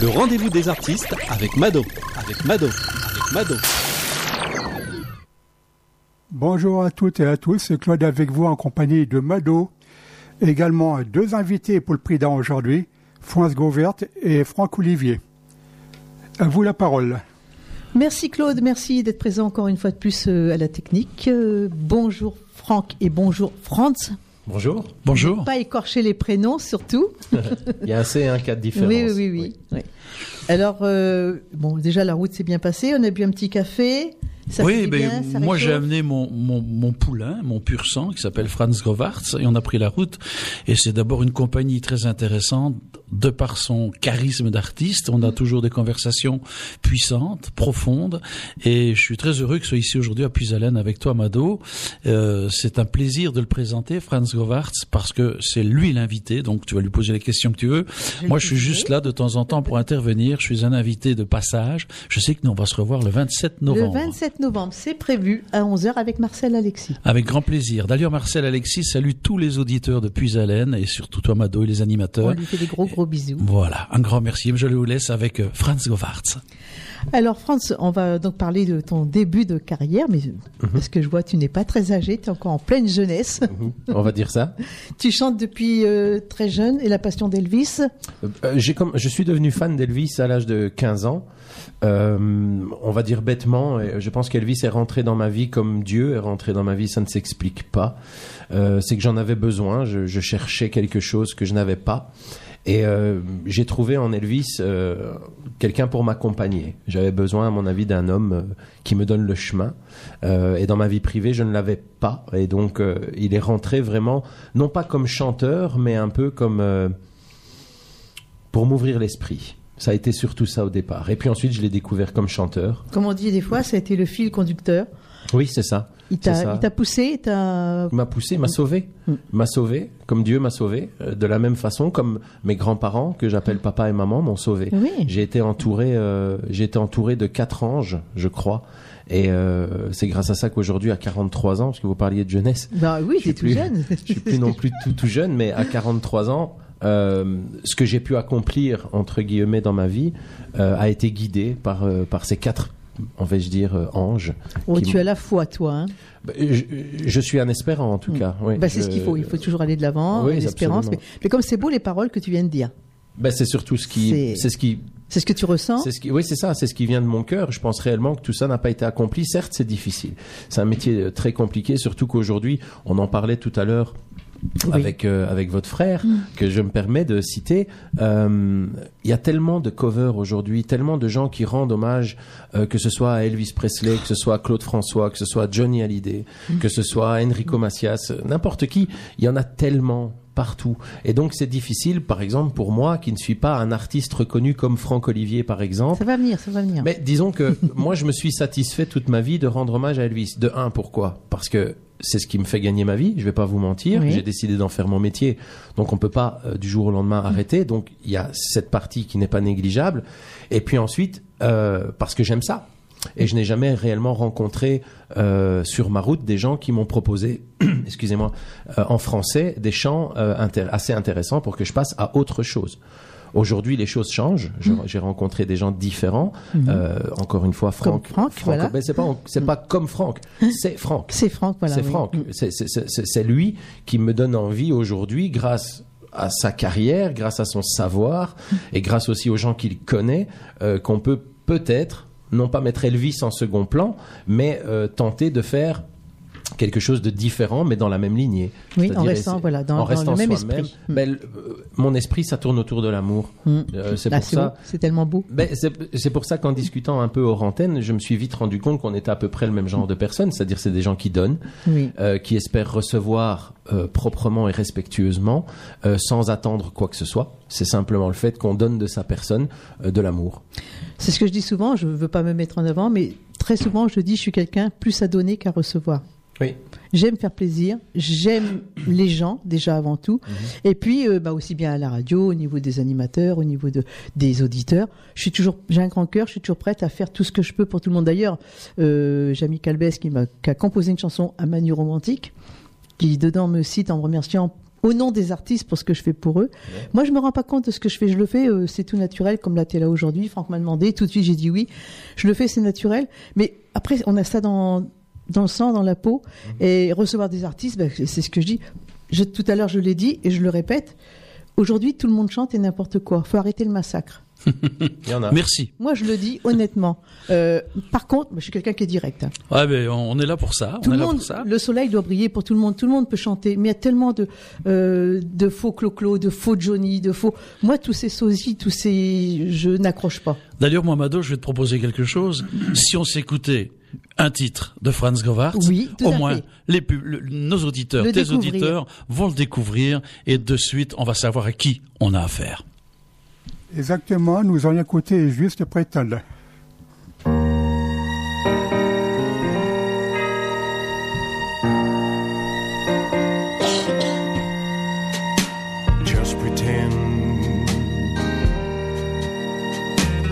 Le rendez-vous des artistes avec Mado, avec Mado, avec Mado. Bonjour à toutes et à tous, c'est Claude avec vous en compagnie de Mado. Également deux invités pour le prix d'un aujourd'hui, France Gauvert et Franck Olivier. À vous la parole. Merci Claude, merci d'être présent encore une fois de plus euh, à la technique. Euh, bonjour Franck et bonjour Franz. Bonjour. Bonjour. Pas écorcher les prénoms surtout. Il y a assez un cas de différence. Oui, oui, oui. oui. Alors, euh, bon, déjà la route s'est bien passée, on a bu un petit café oui, ben, moi j'ai amené mon, mon, mon, poulain, mon pur sang, qui s'appelle Franz Govartz, et on a pris la route. Et c'est d'abord une compagnie très intéressante, de par son charisme d'artiste. On a toujours des conversations puissantes, profondes, et je suis très heureux que ce soit ici aujourd'hui à Puisalène avec toi, Mado. Euh, c'est un plaisir de le présenter, Franz Govartz, parce que c'est lui l'invité, donc tu vas lui poser les questions que tu veux. moi, je suis juste là de temps en temps pour intervenir. Je suis un invité de passage. Je sais que nous, on va se revoir le 27 novembre. Le 27 novembre, c'est prévu à 11h avec Marcel Alexis. Avec grand plaisir. D'ailleurs, Marcel Alexis salue tous les auditeurs de Puisalène et surtout toi, Mado, et les animateurs. On lui fait des gros, gros bisous. Voilà, un grand merci. Je vous laisse avec euh, Franz Govartz. Alors, Franz, on va donc parler de ton début de carrière, mais mhm. parce que je vois, tu n'es pas très âgé, tu es encore en pleine jeunesse. Mhm. On va dire ça. tu chantes depuis euh, très jeune et la passion d'Elvis? Euh, Je suis devenu fan d'Elvis à l'âge de 15 ans. Euh, on va dire bêtement, je pense qu'Elvis est rentré dans ma vie comme Dieu est rentré dans ma vie, ça ne s'explique pas. Euh, c'est que j'en avais besoin, je, cherchais quelque chose que je n'avais pas. Et euh, j'ai trouvé en Elvis quelqu'un pour m'accompagner. J'avais besoin, à mon avis, d'un homme qui me donne le chemin. et dans ma vie privée, je ne l'avais pas. Et donc, il est rentré vraiment, non pas comme chanteur, mais un peu comme pour m'ouvrir l'esprit. Ça a été surtout ça au départ. Et puis ensuite, je l'ai découvert comme chanteur. Comme on dit des fois, ça a été le fil conducteur. Oui, c'est ça. Il t'a poussé, il m'a poussé, m'a sauvé, mm. m'a sauvé, comme Dieu m'a sauvé, euh, de la même façon comme mes grands-parents que j'appelle papa et maman m'ont sauvé. J'ai été entouré, euh, j'ai été entouré de quatre anges, je crois. Et euh, c'est grâce à ça qu'aujourd'hui, à 43 ans, parce que vous parliez de jeunesse. Bah oui, t'es tout jeune. je suis plus non plus tout, tout jeune, mais à 43 ans, euh, ce que j'ai pu accomplir entre guillemets dans ma vie euh, a été guidé par euh, par ces quatre on va-je dire anges. Oh, tu as la foi, toi. Hein bah, je, suis un espérant en tout mm. cas. Oui, bah, c'est ce qu'il faut. Il faut toujours aller de l'avant, oui, l'espérance. Mais, comme c'est beau les paroles que tu viens de dire. Ben, c'est surtout ce qui, c'est ce qui, c'est ce que tu ressens. C'est ce qui, oui, c'est ça. C'est ce qui vient de mon cœur. Je pense réellement que tout ça n'a pas été accompli. Certes, c'est difficile. C'est un métier très compliqué, surtout qu'aujourd'hui, on en parlait tout à l'heure avec euh, avec votre frère mm. que je me permets de citer. Euh, il y a tellement de covers aujourd'hui, tellement de gens qui rendent hommage, euh, que ce soit à Elvis Presley, que ce soit à Claude François, que ce soit à Johnny Hallyday, mm. que ce soit à Enrico Macias, n'importe qui. Il y en a tellement partout. Et donc c'est difficile, par exemple, pour moi qui ne suis pas un artiste reconnu comme Franck Olivier, par exemple. Ça va venir, ça va venir. Mais disons que moi je me suis satisfait toute ma vie de rendre hommage à Elvis. De un, pourquoi? Parce que c'est ce qui me fait gagner ma vie. Je vais pas vous mentir. J'ai décidé d'en faire mon métier. Donc on peut pas euh, du jour au lendemain arrêter. Donc il y a cette partie qui n'est pas négligeable. Et puis ensuite, euh, parce que j'aime ça. Et je n'ai jamais réellement rencontré euh, sur ma route des gens qui m'ont proposé, excusez-moi, en français des chants assez intéressants pour que je passe à autre chose. Aujourd'hui, les choses changent. Mm. J'ai rencontré des gens différents. Mm-hmm. Euh, encore une fois, Franck. Franck, voilà. c'est pas, c'est pas comme Franck. C'est Franck. C'est Franck, voilà. C'est Franck. Mm. C'est lui qui me donne envie aujourd'hui, grâce à sa carrière, grâce à son savoir mm. et grâce aussi aux gens qu'il connaît, euh, qu'on peut peut-être non pas mettre Elvis en second plan, mais euh, tenter de faire quelque chose de différent, mais dans la même lignée. Oui, en restant, voilà, dans, le même esprit. Mm. Ben, euh, mon esprit, ça tourne autour de l'amour. Mm. Euh, c'est ah, pour ça. C'est tellement beau. Ben, c'est pour ça qu'en discutant un peu hors antenne, je me suis vite rendu compte qu'on était à peu près le même genre de personnes, c'est-à-dire c'est des gens qui donnent, euh, qui espèrent recevoir proprement et respectueusement, sans attendre quoi que ce soit. C'est simplement le fait qu'on donne de sa personne de l'amour. C'est ce que je dis souvent. Je ne veux pas me mettre en avant, mais très souvent je dis je suis quelqu'un plus à donner qu'à recevoir. Oui. J'aime faire plaisir, j'aime les gens déjà avant tout, mhm. et puis euh, bah, aussi bien à la radio, au niveau des animateurs, au niveau de, des auditeurs. Je suis toujours, j'ai un grand cœur, je suis toujours prête à faire tout ce que je peux pour tout le monde. D'ailleurs, euh, Calbès qui, m'a, qui a composé une chanson à Manu romantique, qui dedans me cite en me remerciant au nom des artistes pour ce que je fais pour eux. Moi, je me rends pas compte de ce que je fais. Je le fais, euh, c'est tout naturel, comme là, t'es là aujourd'hui. Franck m'a demandé, tout de suite, j'ai dit oui. Je le fais, c'est naturel. Mais après, on a ça dans, dans le sang, dans la peau. Mhm. Et recevoir des artistes, ben, c'est ce que je dis. Je, tout à l'heure, je l'ai dit et je le répète. Aujourd'hui, tout le monde chante et n'importe quoi. Faut arrêter le massacre. Il y en a. Merci. Moi, je le dis honnêtement. Euh, par contre, je suis quelqu'un qui est direct. Ouais, mais on est là pour ça. Tout le monde, le soleil doit briller pour tout le monde. Tout le monde peut chanter, mais il y a tellement de euh, de faux clo-clo, de faux Johnny, de faux. Moi, tous ces sosies, tous ces, je n'accroche pas. D'ailleurs, moi, Mado, je vais te proposer quelque chose. Si on s'écoutait un titre de Franz Govart, oui, au moins les nos auditeurs, tes auditeurs vont le découvrir et de suite on va savoir à qui on a affaire. Exactement, nous allons écouter juste. Just pretend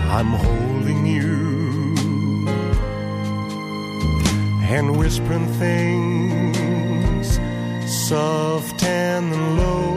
I'm holding you and whispering things soft and low.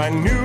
I knew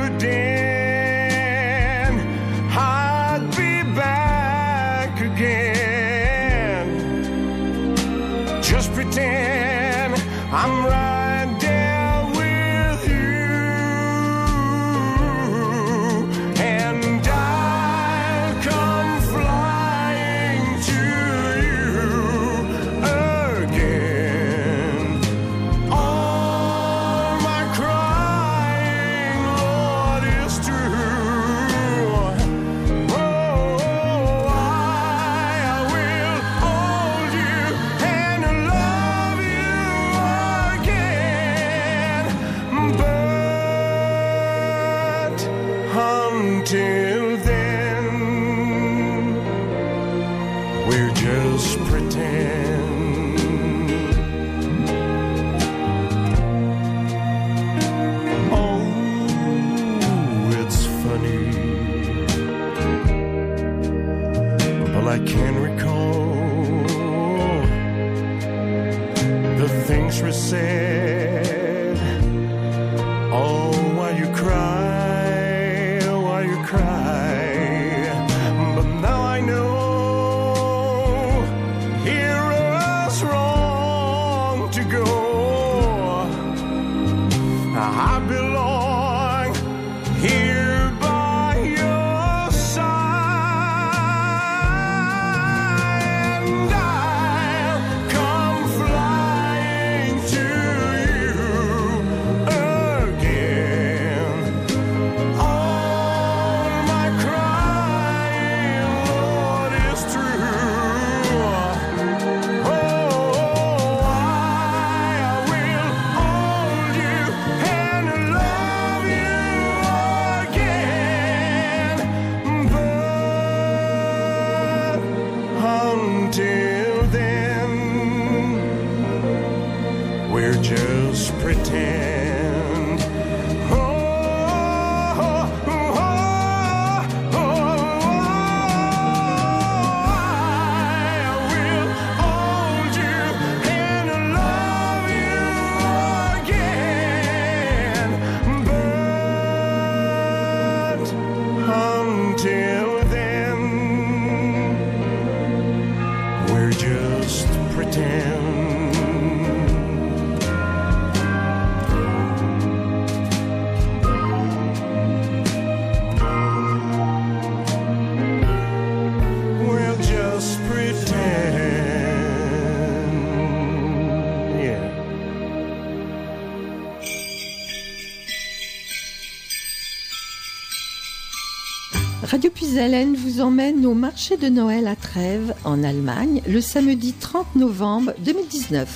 Puisalène vous emmène au marché de Noël à Trèves, en Allemagne, le samedi 30 novembre 2019.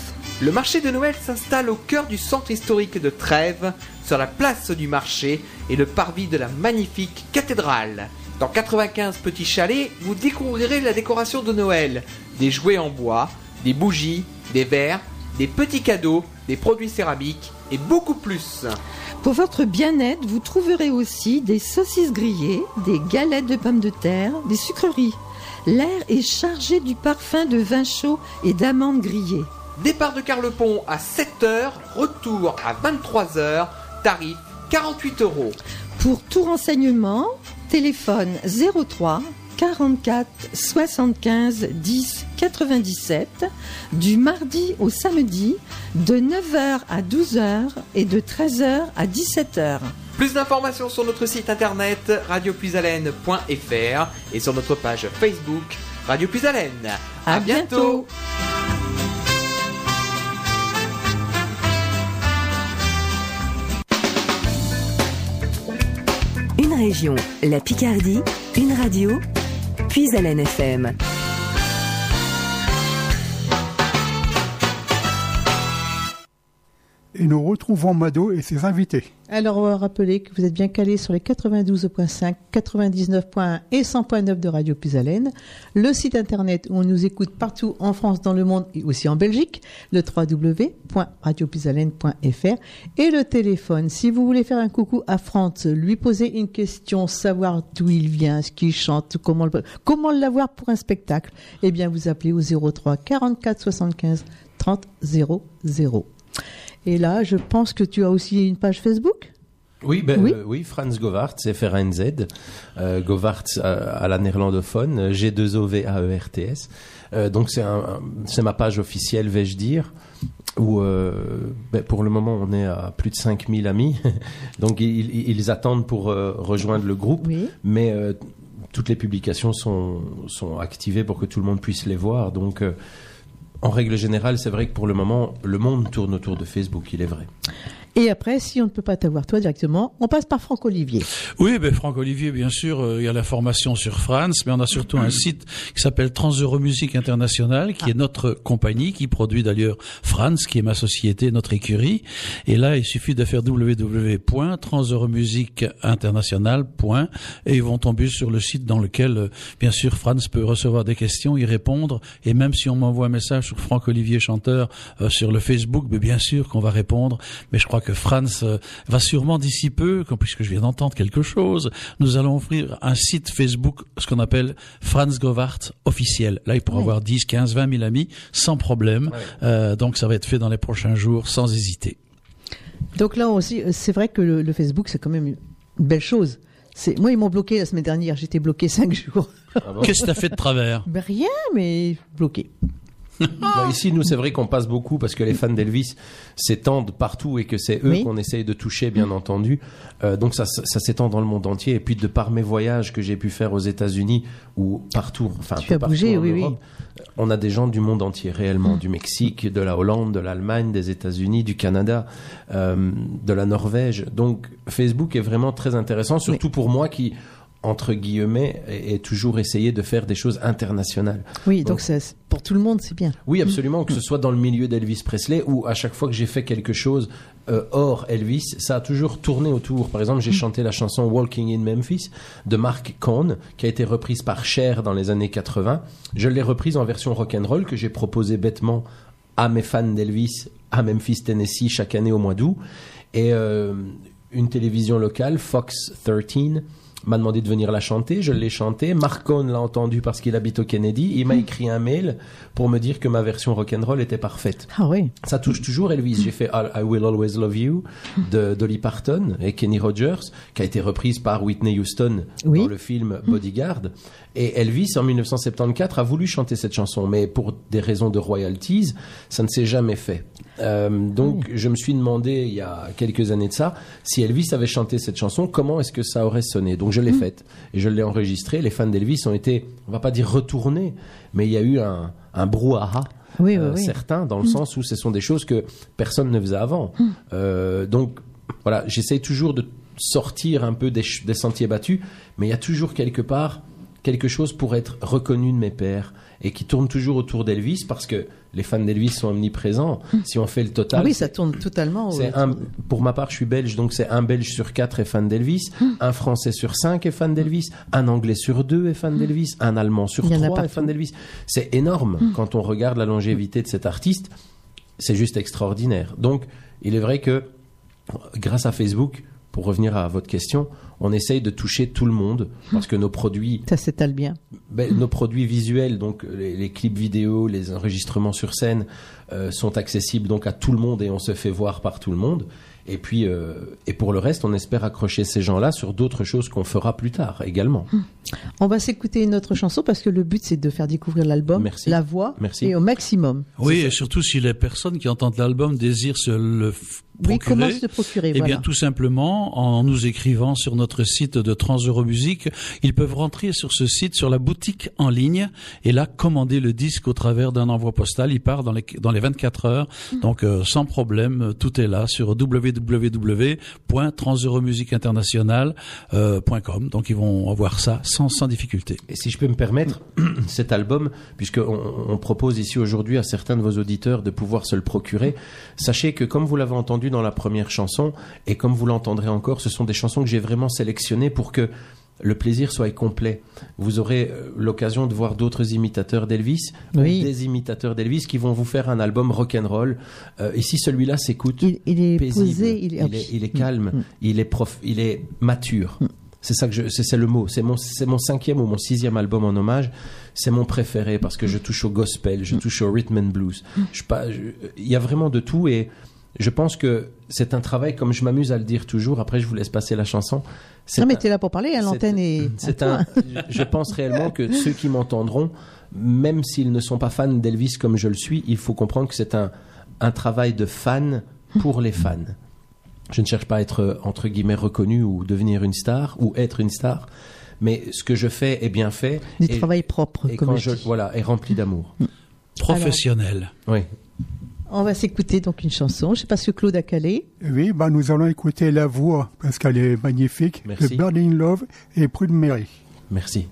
Le marché de Noël s'installe au cœur du centre historique de Trèves, sur la place du marché et le parvis de la magnifique cathédrale. Dans 95 petits chalets, vous découvrirez la décoration de Noël, des jouets en bois, des bougies, des verres, des petits cadeaux, des produits céramiques et beaucoup plus. Pour votre bien-être, vous trouverez aussi des saucisses grillées, des galettes de pommes de terre, des sucreries. L'air est chargé du parfum de vin chaud et d'amandes grillées. Départ de Carlepont à 7h, retour à 23h, tarif 48 euros. Pour tout renseignement, téléphone 03 44 75 10 97 du mardi au samedi de 9h à 12h et de 13h à 17h. Plus d'informations sur notre site internet radiopuisalène.fr et sur notre page Facebook Radio Puisalène. À, bientôt. Une région, la Picardie, une radio, puis à FM. Et nous retrouvons Mado et ses invités. Alors, rappeler que vous êtes bien calés sur les 92.5, 99.1 et 100.9 de Radio Puisalène. Le site internet où on nous écoute partout en France, dans le monde et aussi en Belgique, le www.radiopuisalène.fr et le téléphone. Si vous voulez faire un coucou à France, lui poser une question, savoir d'où il vient, ce qu'il chante, comment, le, comment l'avoir pour un spectacle, eh bien, vous appelez au 03 44 75 30 00. Et là, je pense que tu as aussi une page Facebook? Oui, ben, oui. Euh, oui, Franz Govart, c'est FRNZ. Euh, Govart euh, à la néerlandophone, G2OVAERTS. Euh, donc c'est un, c'est ma page officielle, vais-je dire, où ben, pour le moment on est à plus de 5000 amis. donc ils, ils, attendent pour rejoindre le groupe. Oui. Mais toutes les publications sont, sont activées pour que tout le monde puisse les voir. Donc en règle générale, c'est vrai que pour le moment, le monde tourne autour de Facebook, il est vrai. Et après, si on ne peut pas t'avoir toi directement, on passe par Franck Olivier. Oui, ben Franck Olivier, bien sûr, euh, il y a la formation sur France, mais on a surtout un site qui s'appelle Transeuro-Musique International, qui est notre compagnie, qui produit d'ailleurs France, qui est ma société, notre écurie. Et là, il suffit de faire www.transeuro-musique-international. et ils vont tomber sur le site dans lequel, euh, bien sûr, France peut recevoir des questions, y répondre. Et même si on m'envoie un message sur Franck Olivier Chanteur euh, sur le Facebook, ben bien sûr qu'on va répondre. Mais je crois que Franz euh, va sûrement d'ici peu, puisque je viens d'entendre quelque chose, nous allons ouvrir un site Facebook, ce qu'on appelle Franz Govart officiel. Là, il pourra avoir 10, 15, 20 000 amis sans problème. Euh, donc, ça va être fait dans les prochains jours, sans hésiter. Donc là aussi, euh, c'est vrai que le, Facebook, c'est quand même une belle chose. Moi, ils m'ont bloqué la semaine dernière. J'étais bloqué cinq jours. Ah Qu'est-ce que tu as fait de travers? Ben Rien, mais bloqué. ici, nous, c'est vrai qu'on passe beaucoup parce que les fans d'Elvis s'étendent partout et que c'est eux qu'on essaye de toucher, bien entendu. Euh, donc ça, ça s'étend dans le monde entier. Et puis, de par mes voyages que j'ai pu faire aux États-Unis ou partout, enfin, tu as bougé, oui, oui. on a des gens du monde entier, réellement, du Mexique, de la Hollande, de l'Allemagne, des États-Unis, du Canada, euh, de la Norvège. Donc, Facebook est vraiment très intéressant, surtout pour moi qui entre guillemets, et, toujours essayer de faire des choses internationales. Oui, donc, pour tout le monde, c'est bien. Oui, absolument, que ce soit dans le milieu d'Elvis Presley ou à chaque fois que j'ai fait quelque chose euh, hors Elvis, ça a toujours tourné autour. Par exemple, j'ai mm. chanté la chanson Walking in Memphis de Mark Cohn, qui a été reprise par Cher dans les années 80. Je l'ai reprise en version rock'n'roll que j'ai proposé bêtement à mes fans d'Elvis à Memphis, Tennessee, chaque année au mois d'août. Et euh, une télévision locale, Fox 13, m'a demandé de venir la chanter, je l'ai chantée. Marcone l'a entendu parce qu'il habite au Kennedy. Il m'a hmm. écrit un mail pour me dire que ma version rock'n'roll était parfaite. Ah oui. Ça touche toujours Elvis. J'ai fait I Will Always Love You de Dolly Parton et Kenny Rogers, qui a été reprise par Whitney Houston dans le film Bodyguard. Et Elvis, en 1974, a voulu chanter cette chanson, mais pour des raisons de royalties, ça ne s'est jamais fait. Euh, donc, je me suis demandé il y a quelques années de ça, si Elvis avait chanté cette chanson, comment est-ce que ça aurait sonné? Donc, je l'ai mm. faite et je l'ai enregistrée. Les fans d'Elvis ont été, on va pas dire retournés, mais il y a eu un, un brouhaha. Oui, euh, oui, certain dans le mm. sens où ce sont des choses que personne ne faisait avant. Mm. Euh, donc voilà, j'essaie toujours de sortir un peu des, des sentiers battus, mais il y a toujours quelque part quelque chose pour être reconnu de mes pères et qui tourne toujours autour d'Elvis parce que les fans d'Elvis sont omniprésents. Si on fait le total, Ah oui, ça tourne totalement. autour un, pour ma part, je suis belge, donc c'est un belge sur quatre est fan d'Elvis, un français sur cinq est fan d'Elvis, un anglais sur deux est fan d'Elvis, un allemand sur Il trois est fan d'Elvis. C'est énorme quand on regarde la longévité de cet artiste. C'est juste extraordinaire. Donc, il est vrai que grâce à Facebook, pour revenir à votre question, on essaye de toucher tout le monde parce que nos produits Ça s'étale bien. ben, nos produits visuels, donc les, les clips vidéo, les enregistrements sur scène, euh, sont accessibles donc à tout le monde et on se fait voir par tout le monde. Et puis, euh, et pour le reste, on espère accrocher ces gens-là sur d'autres choses qu'on fera plus tard également. On va s'écouter une autre chanson parce que le but c'est de faire découvrir l'album, Merci. la voix Merci. et au maximum. Oui, et surtout si les personnes qui entendent l'album désirent se le Oui, procurer. comment se procurer Eh voilà. bien, tout simplement, en nous écrivant sur notre site de Transeuromusique, ils peuvent rentrer sur ce site, sur la boutique en ligne, et là, commander le disque au travers d'un envoi postal. Il part dans les, dans les 24 heures. Mm. Donc, euh, sans problème, euh, tout est là sur www.transeuromusiqueinternational.com. Donc, ils vont avoir ça sans, sans difficulté. Et si je peux me permettre, cet album, puisqu'on on propose ici aujourd'hui à certains de vos auditeurs de pouvoir se le procurer, sachez que comme vous l'avez entendu dans la première chanson, et comme vous l'entendrez encore, ce sont des chansons que j'ai vraiment sélectionnées pour que le plaisir soit complet. Vous aurez euh, l'occasion de voir d'autres imitateurs d'Elvis, ou des imitateurs d'Elvis qui vont vous faire un album rock'n'roll. Euh, ici, celui-là s'écoute Il, il est paisible. posé, il est, il est, il est calme, Mm. il est prof, il est mature. C'est ça que je, c'est, le mot. C'est mon, c'est mon cinquième ou mon sixième album en hommage. C'est mon préféré parce que je touche au gospel, je touche au rhythm and blues. Je, pas, je- il y a vraiment de tout et je pense que c'est un travail, comme je m'amuse à le dire toujours. Après, je vous laisse passer la chanson. C'est Non mais t'es là pour parler, hein, l'antenne est. à c'est un. Je pense réellement que ceux qui m'entendront, même s'ils ne sont pas fans d'Elvis comme je le suis, il faut comprendre que c'est un, un travail de fan pour les fans. Je ne cherche pas à être euh, entre guillemets reconnu ou devenir une star ou être une star, mais ce que je fais est bien fait. Du et, travail propre, et comme quand je voilà est rempli d'amour. Professionnel. Oui. On va s'écouter donc une chanson. Je sais pas ce que Claude a calé. Oui, bah, nous allons écouter la voix parce qu'elle est magnifique Merci. de Burning Love et Prune Mary. Merci.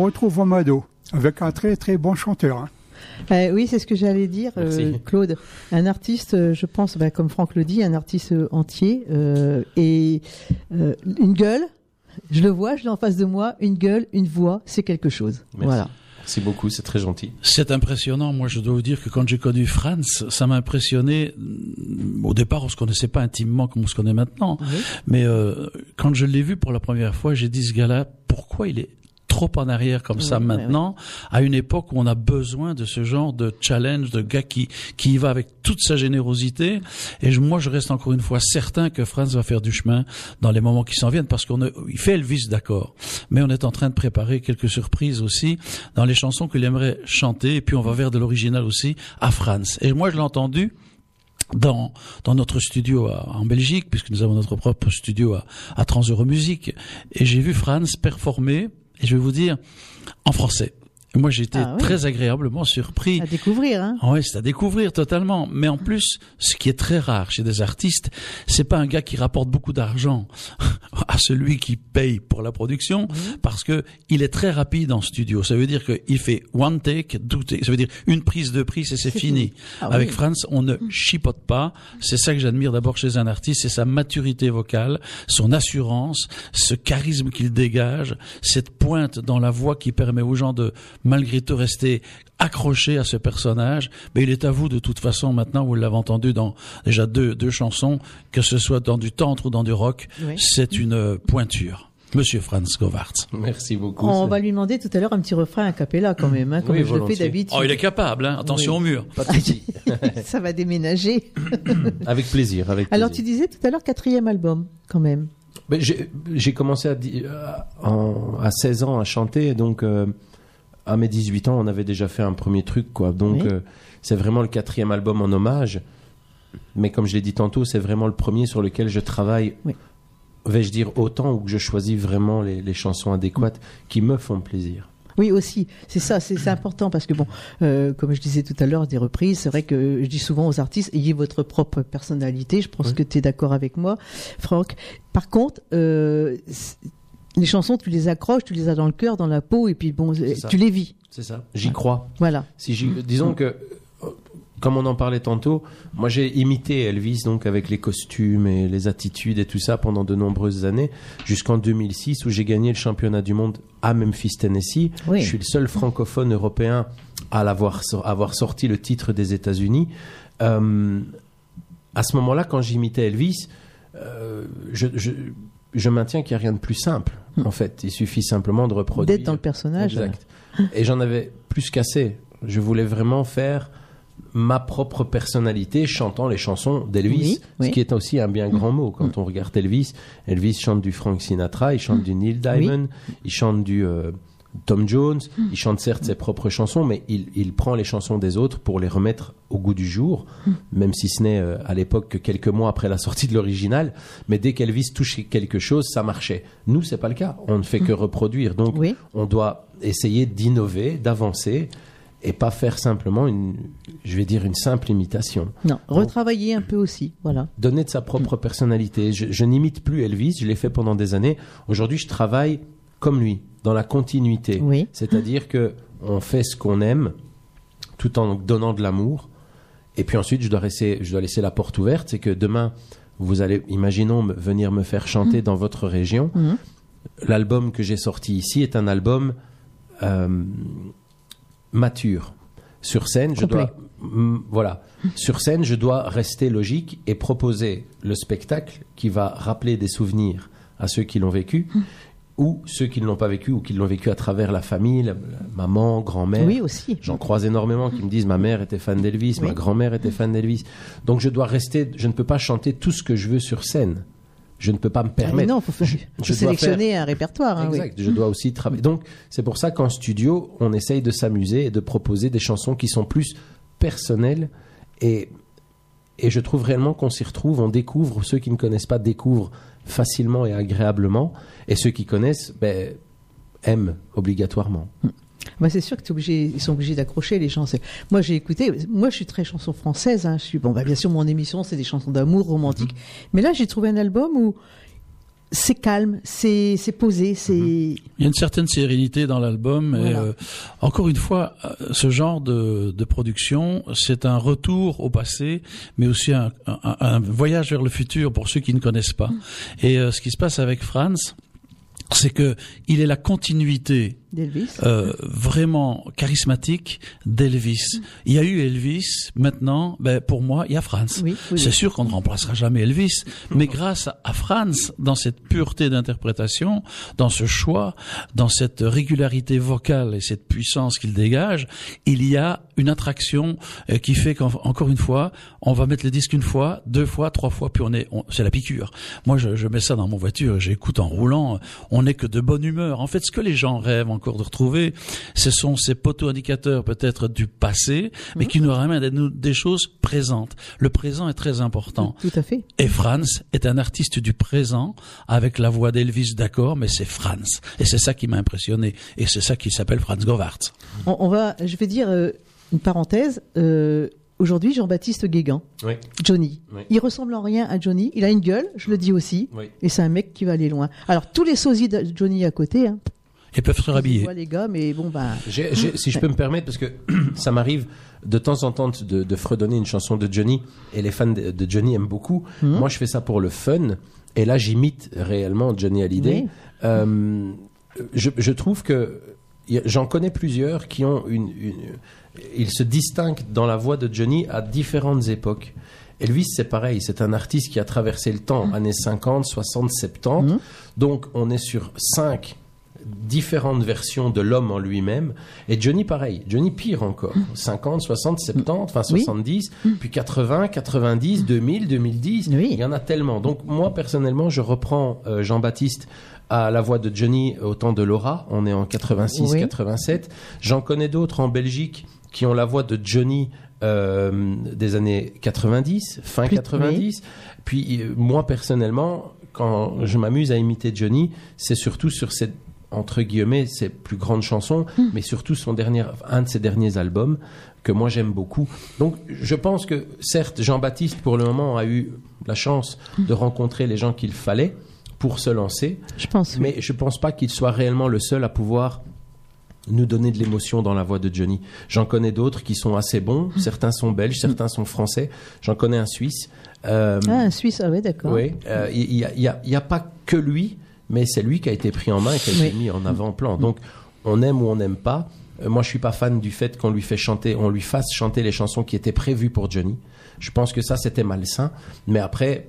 Et nous retrouvons Mado avec un très très bon chanteur. hein. Euh, oui, c'est ce que j'allais dire, euh. Claude. Un artiste, euh, je pense, bah, comme Franck le dit, un artiste entier euh, et euh, une gueule. Je le vois, je l'ai en face de moi. Une gueule, une voix, c'est quelque chose. Merci. Voilà. Merci beaucoup, c'est très gentil. C'est impressionnant. Moi, je dois vous dire que quand j'ai connu Franz, ça m'a impressionné. Mm, Au départ, on se connaissait pas intimement comme on se connaît maintenant. Mais euh, quand je l'ai vu pour la première fois, j'ai dit ce gars-là, pourquoi il est trop en arrière comme ça Oui, oui, maintenant, à une époque où on a besoin de ce genre de challenge, de gars qui qui y va avec toute sa générosité. Et je- moi, je reste encore une fois certain que Franz va faire du chemin dans les moments qui s'en viennent, parce qu'on il fait Elvis, d'accord, mais on est en train de préparer quelques surprises aussi dans les chansons qu'il aimerait chanter, et puis on va vers de l'original aussi à Franz. Et moi, je l'ai entendu dans, dans notre studio à- en Belgique, puisque nous avons notre propre studio à, à Trans Musique, et j'ai vu Franz performer, et je vais vous dire, en français. Moi, j'ai été Ah oui. très agréablement surpris. À découvrir, hein. Ouais, c'est à découvrir totalement. Mais en plus, ce qui est très rare chez des artistes, c'est pas un gars qui rapporte beaucoup d'argent à celui qui paye pour la production, parce que il est très rapide en studio. Ça veut dire qu'il fait one take, two take. Ça veut dire une prise, deux prises et c'est fini. Ah Avec oui. Franz, on ne chipote pas. C'est ça que j'admire d'abord chez un artiste, c'est sa maturité vocale, son assurance, ce charisme qu'il dégage, cette pointe dans la voix qui permet aux gens de, malgré tout, rester accrochés à ce personnage. Mais il est à vous, de toute façon, maintenant, vous l'avez entendu dans déjà deux, deux chansons, que ce soit dans du tantre ou dans du rock, Oui. c'est une pointure. Monsieur Franz Govartz. Merci beaucoup. On va lui demander tout à l'heure un petit refrain a cappella quand même, hein, comme Oui, je le fais d'habitude. Oh, il est capable, hein. attention Oui. au mur. Pas de souci. Ça va déménager. avec plaisir, avec plaisir. Alors tu disais tout à l'heure quatrième album, quand même. Mais j'ai commencé à, à- à 16 ans à chanter, donc euh, à mes 18 ans, on avait déjà fait un premier truc, quoi. Donc Oui. euh, c'est vraiment le quatrième album en hommage. Mais comme je l'ai dit tantôt, c'est vraiment le premier sur lequel je travaille, Oui. vais-je dire autant, ou que je choisis vraiment les, les chansons adéquates qui me font plaisir? Oui, aussi. C'est ça, c'est important parce que bon, euh, comme je disais tout à l'heure, des reprises, c'est vrai que je dis souvent aux artistes, ayez votre propre personnalité. Je pense Oui. que tu es d'accord avec moi, Franck. Par contre, euh, les chansons, tu les accroches, tu les as dans le cœur, dans la peau, et puis bon, ça. tu les vis. C'est ça. J'y crois. Voilà. Si disons que, euh, comme on en parlait tantôt, moi j'ai imité Elvis donc avec les costumes et les attitudes et tout ça pendant de nombreuses années, jusqu'en 2006 où j'ai gagné le championnat du monde à Memphis, Tennessee. Oui. Je suis le seul francophone européen à l'avoir avoir sorti le titre des États-Unis. Euh, à ce moment-là, quand j'imitais Elvis, euh, je, je, je maintiens qu'il n'y a rien de plus simple. En fait, il suffit simplement de reproduire. D'être dans le personnage. Exact. Et j'en avais plus qu'assez. Je voulais vraiment faire ma propre personnalité chantant les chansons d'Elvis, Oui, ce qui est aussi un bien grand mot quand on regarde Elvis. Elvis chante du Frank Sinatra, il chante du Neil Diamond, il chante du euh, Tom Jones, il chante certes ses propres chansons, mais il, il prend les chansons des autres pour les remettre au goût du jour, même si ce n'est euh, à l'époque que quelques mois après la sortie de l'original. Mais dès qu'Elvis touchait quelque chose, ça marchait. Nous, c'est pas le cas. On ne fait que reproduire. Donc, Oui. on doit essayer d'innover, d'avancer. et pas faire simplement une, je vais dire une simple imitation. Non, retravailler un peu aussi, voilà. Donner de sa propre personnalité. Je, je n'imite plus Elvis, je l'ai fait pendant des années. Aujourd'hui, je travaille comme lui, dans la continuité. Oui. C'est-à-dire que on fait ce qu'on aime, tout en donnant de l'amour. Et puis ensuite, je dois laisser, je dois laisser la porte ouverte. C'est que demain, vous allez, imaginons, venir me faire chanter dans votre région. Mhm. L'album que j'ai sorti ici est un album euh, mature. Sur scène, je dois, mm, voilà, sur scène, je dois rester logique et proposer le spectacle qui va rappeler des souvenirs à ceux qui l'ont vécu ou ceux qui ne l'ont pas vécu ou qui l'ont vécu à travers la famille, la, la maman, grand-mère. Oui, aussi. J'en croise énormément qui me disent ma mère était fan d'Elvis, ma grand-mère était fan d'Elvis. Donc je dois rester, je ne peux pas chanter tout ce que je veux sur scène. Je ne peux pas me Ah, mais permettre. non, il faut, faire- Je- faut je dois sélectionner un répertoire. hein, oui. Exact. Je dois aussi travailler. Donc, c'est pour ça qu'en studio, on essaye de s'amuser et de proposer des chansons qui sont plus personnelles et et je trouve réellement qu'on s'y retrouve. On découvre ceux qui ne connaissent pas découvrent facilement et agréablement, et ceux qui connaissent ben, aiment obligatoirement. Bah, c'est sûr que obligé, ils sont obligés d'accrocher les chansons. Moi, j'ai écouté. Moi, je suis très chanson française. Hein, je suis bon. Bah, bien sûr, mon émission, c'est des chansons d'amour romantiques. Mais là, j'ai trouvé un album où c'est calme, c'est c'est posé, c'est. Il y a une certaine sérénité dans l'album. Voilà. euh, encore une fois, euh, ce genre de, de production, c'est un retour au passé, mais aussi un, un- un voyage vers le futur pour ceux qui ne connaissent pas. Et euh, ce qui se passe avec Franz, c'est que il est la continuité d'Elvis. euh, vraiment charismatique d'Elvis. Il y a eu Elvis, maintenant, ben, pour moi, il y a Franz. Oui, oui, C'est oui. sûr qu'on ne remplacera jamais Elvis, mais grâce à Franz, dans cette pureté d'interprétation, dans ce choix, dans cette régularité vocale et cette puissance qu'il dégage, il y a une attraction euh, qui fait qu'encore une fois, on va mettre le disque une fois, deux fois, trois fois, puis on est, c'est la piqûre. Moi, je, je mets ça dans mon voiture, j'écoute en roulant, on n'est que de bonne humeur. En fait, ce que les gens rêvent encore de retrouver, ce sont ces poteaux indicateurs peut-être du passé, mais qui nous ramènent à des, des choses présentes. Le présent est très important. Tout à fait. Et Franz est un artiste du présent avec la voix d'Elvis, d'accord, mais c'est Franz. Et c'est ça qui m'a impressionné. Et c'est ça qui s'appelle Franz Govartz. On, on va, je vais dire euh, une parenthèse. Euh, Aujourd'hui, Jean-Baptiste Guégan, Oui. Johnny. Oui. Il ressemble en rien à Johnny. Il a une gueule, je le dis aussi. Oui. Et c'est un mec qui va aller loin. Alors tous les sosies de Johnny à côté, hein, Ils peuvent se rhabiller. Les gars, mais bon bah. Si je peux me permettre, parce que ça m'arrive de temps en temps de, de fredonner une chanson de Johnny, et les fans de, de Johnny aiment beaucoup. Moi, je fais ça pour le fun, et là, j'imite réellement Johnny Hallyday. Oui. Euh, je, je trouve que j'en connais plusieurs qui ont une, une- ils se distinguent dans la voix de Johnny à différentes époques. Elvis, c'est pareil, c'est un artiste qui a traversé le temps, années 50, 60, 70. Donc, on est sur cinq différentes versions de l'homme en lui-même. Et Johnny, pareil. Johnny, pire encore. 50, 60, 70, enfin Oui. 70, puis 80, 90, 2000, 2010. Oui. Il y en a tellement. Donc, moi, personnellement, je reprends euh, Jean-Baptiste à la voix de Johnny au temps de Laura. On est en 86, Oui. 87. J'en connais d'autres en Belgique qui ont la voix de Johnny euh, des années 90, fin Plus- 90. Puis euh, moi personnellement, quand je m'amuse à imiter Johnny, c'est surtout sur cette entre guillemets ses plus grandes chansons, mais surtout son dernier, un de ses derniers albums que moi j'aime beaucoup. Donc je pense que certes Jean-Baptiste pour le moment a eu la chance de rencontrer les gens qu'il fallait pour se lancer, Je pense. oui. mais je pense pas qu'il soit réellement le seul à pouvoir nous donner de l'émotion dans la voix de Johnny. J'en connais d'autres qui sont assez bons. Certains sont belges, certains sont français. J'en connais un Suisse. Euh, Ah, un Suisse, ah ouais, d'accord. oui, euh, il n'y a, il y a- il y a pas que lui, mais c'est lui qui a été pris en main et qui a été Oui. mis en avant-plan. Donc, on aime ou on n'aime pas. Euh, moi, je suis pas fan du fait qu'on lui fait chanter, on lui fasse chanter les chansons qui étaient prévues pour Johnny. Je pense que ça, c'était malsain. Mais après,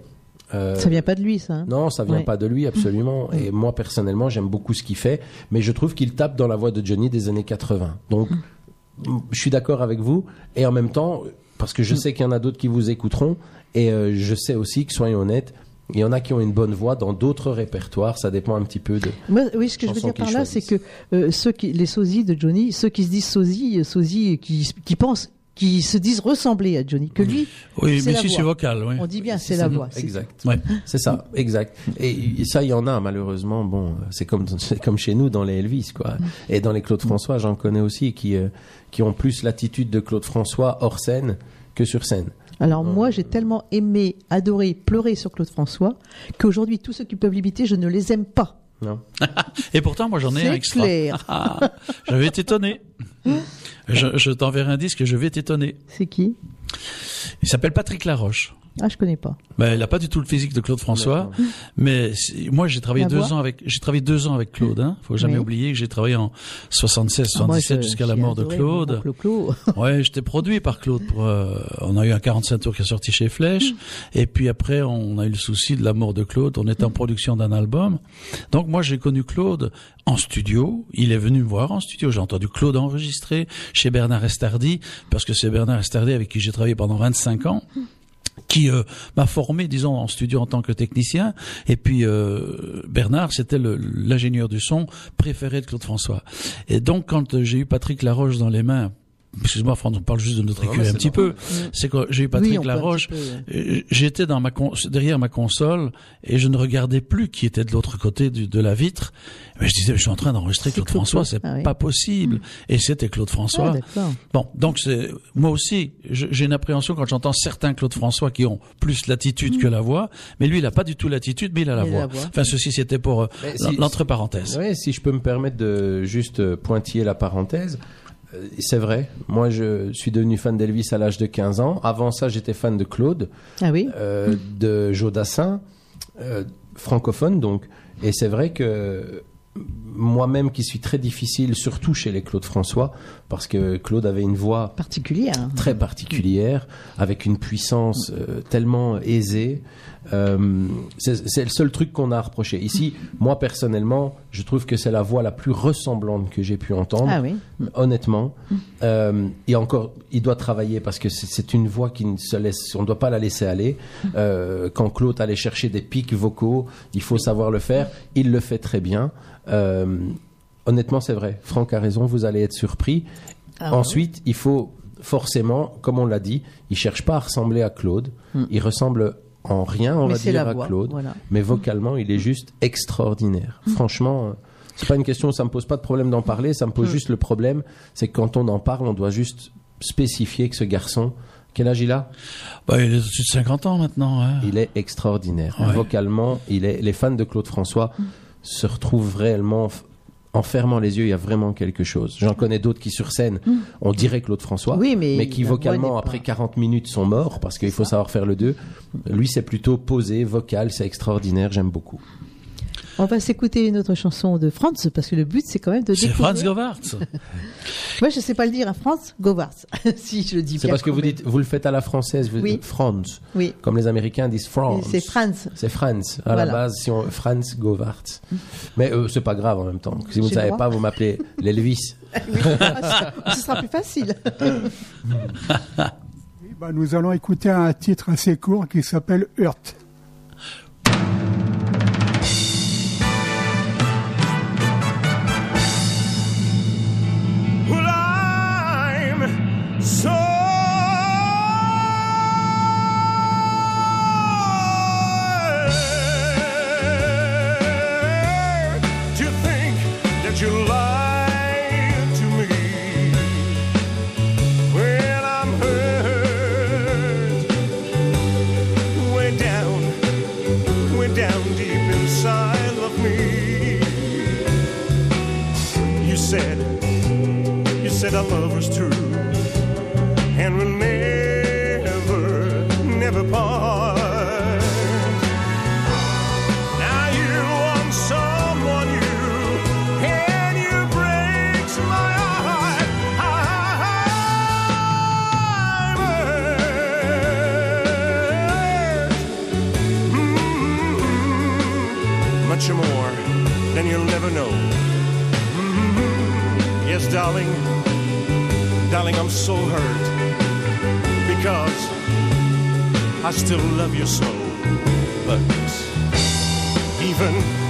euh, Ça vient pas de lui, ça. hein. non, ça vient Ouais. pas de lui absolument. Et moi personnellement, j'aime beaucoup ce qu'il fait, mais je trouve qu'il tape dans la voix de Johnny des années 80. Donc, je suis d'accord avec vous. Et en même temps, parce que je sais qu'il y en a d'autres qui vous écouteront, et euh, je sais aussi que soyons honnêtes, il y en a qui ont une bonne voix dans d'autres répertoires. Ça dépend un petit peu de. Moi, oui, ce que je veux dire par là, c'est que euh, ceux qui, les sosies de Johnny, ceux qui se disent sosies, euh, sosies, qui, qui pensent qui se disent ressembler à Johnny que lui. Oui, mais si c'est vocal, oui. On dit bien, c'est la voix. c'est Exact. Ouais. C'est ça, exact. Et ça, il y en a malheureusement. Bon, c'est comme c'est comme chez nous dans les Elvis, quoi. Et dans les Claude François, j'en connais aussi qui euh, qui ont plus l'attitude de Claude François hors scène que sur scène. Alors moi, j'ai tellement aimé, adoré, pleuré sur Claude François qu'aujourd'hui, tous ceux qui peuvent l'imiter, je ne les aime pas. Non. Et pourtant, moi, j'en ai un C'est extra. clair. Ah, je vais t'étonner. Je, je t'enverrai un disque et je vais t'étonner. C'est qui? Il s'appelle Patrick Laroche. Ah, je connais pas. Ben, il a pas du tout le physique de Claude François, mais moi j'ai travaillé La deux voix ans avec j'ai travaillé deux ans avec Claude. Hein. Faut jamais Oui. oublier que j'ai travaillé en 76, Ah, moi, 77 je- jusqu'à la mort de Claude. mon Clo-Clo. Ouais, j'étais produit par Claude. Pour, euh, on a eu un 45 tours qui est sorti chez Flèche, et puis après on a eu le souci de la mort de Claude. On était en production d'un album, donc moi j'ai connu Claude en studio. Il est venu me voir en studio. J'ai entendu Claude enregistrer chez Bernard Estardi, parce que c'est Bernard Estardi avec qui j'ai travaillé pendant 25 ans qui euh, m'a formé, disons, en studio en tant que technicien. Et puis euh, Bernard, c'était l'ingénieur du son préféré de Claude François. Et donc, quand j'ai eu Patrick Laroche dans les mains, excuse-moi, Franck, on parle juste de notre écurie un petit peu. C'est que j'ai eu Patrick Oui, Laroche. euh, J'étais dans ma con- derrière ma console et je ne regardais plus qui était de l'autre côté du- de la vitre. Mais je disais, je suis en train d'enregistrer Claude Claude François, c'est Ah oui. pas possible. Et c'était Claude François. Ah. Bon, donc c'est moi aussi, j'ai une appréhension quand j'entends certains Claude François qui ont plus l'attitude que la voix, mais lui il a pas du tout l'attitude, mais il a la, voix. la voix. Enfin ceci c'était pour euh, si- l'entre parenthèses. Ouais, si je peux me permettre de juste pointiller la parenthèse, c'est vrai. Moi, je suis devenu fan d'Elvis à l'âge de 15 ans. Avant ça, j'étais fan de Claude, Ah oui euh, de Jodassin, euh, francophone donc. Et c'est vrai que moi-même qui suis très difficile, surtout chez les Claude François, parce que Claude avait une voix Particulière. très particulière, avec une puissance euh, tellement aisée. Euh, c'est le seul truc qu'on a à reprocher. Ici, moi personnellement, je trouve que c'est la voix la plus ressemblante que j'ai pu entendre. Ah oui. Honnêtement, euh, et encore, il doit travailler parce que c'est- une voix qui ne se laisse, on ne doit pas la laisser aller. Euh, quand Claude allait chercher des pics vocaux, il faut savoir le faire. Il le fait très bien. Honnêtement, c'est vrai. Franck a raison. Vous allez être surpris. Ah Ensuite, il faut forcément, comme on l'a dit, il cherche pas à ressembler à Claude. Il ressemble en rien, on. Mais va dire, à voix, Claude. voilà. Mais vocalement, il est juste extraordinaire. Franchement, euh, c'est pas une question, ça me pose pas de problème d'en parler, ça me pose juste le problème, c'est que quand on en parle, on doit juste spécifier que ce garçon, quel âge il a? Bah, il est au-dessus de 50 ans maintenant. Hein. Il est extraordinaire. Ouais. Vocalement, il est, les fans de Claude François se retrouvent réellement en fermant les yeux, il y a vraiment quelque chose. J'en connais d'autres qui sur scène, on dirait Claude François, Oui, mais qui la voix vocalement après pas- 40 minutes sont morts parce qu'il faut savoir faire le deux. Lui, c'est plutôt posé, vocal, c'est extraordinaire, j'aime beaucoup. On va s'écouter une autre chanson de Franz, parce que le but, c'est quand même de C'est découvrir... Franz Govart. Moi, je sais pas le dire, hein, Franz Govart, si je le dis C'est bien. parce que vous même. dites, vous le faites à la française, vous Oui. dites Franz. Oui. Comme les Américains disent France. C'est Franz. C'est Franz. À Voilà. la base, si on, Franz Govart. Mais euh, c'est pas grave en même temps. Si vous ne savez pas, vous m'appelez l'Elvis. Ce sera plus facile. Eh ben, nous allons écouter un titre assez court qui s'appelle Hurt. Said you said our love was true never know. Mm-hmm. Yes, darling, darling, I'm so hurt because I still love you so. But even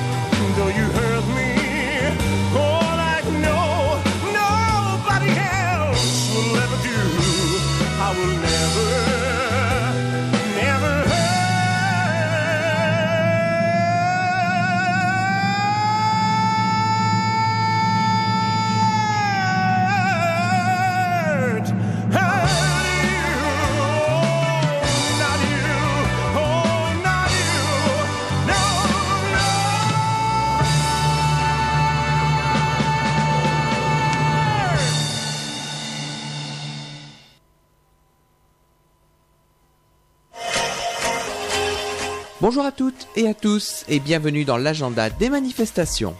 Bonjour à toutes et à tous et bienvenue dans l'agenda des manifestations.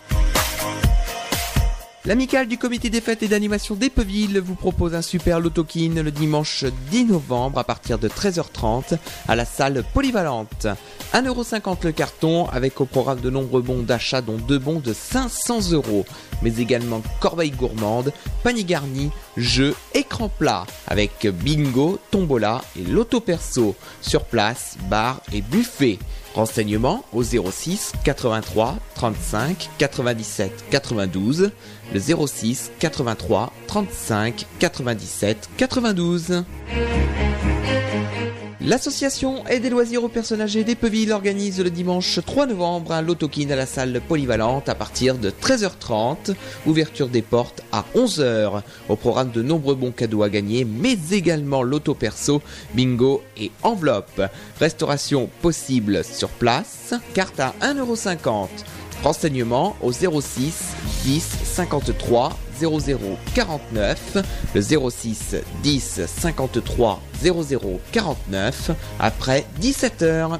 L'amicale du comité des fêtes et d'animation d'Epeville vous propose un super lotokin le dimanche 10 novembre à partir de 13h30 à la salle polyvalente. 1,50€ le carton avec au programme de nombreux bons d'achat dont deux bons de 500 euros, mais également corbeille gourmande, panier garni, jeux, écran plat avec bingo, tombola et loto perso. Sur place, bar et buffet. Renseignements au 06 83 35 97 92, le 06 83 35 97 92. L'association Aide et loisirs aux personnes âgées d'Epeville organise le dimanche 3 novembre un lotokin à la salle polyvalente à partir de 13h30. Ouverture des portes à 11h. Au programme de nombreux bons cadeaux à gagner, mais également loto perso, bingo et enveloppe. Restauration possible sur place. Carte à 1,50€. Renseignements au 06 10 53 00 49, le 06 10 53 00 49, après 17h.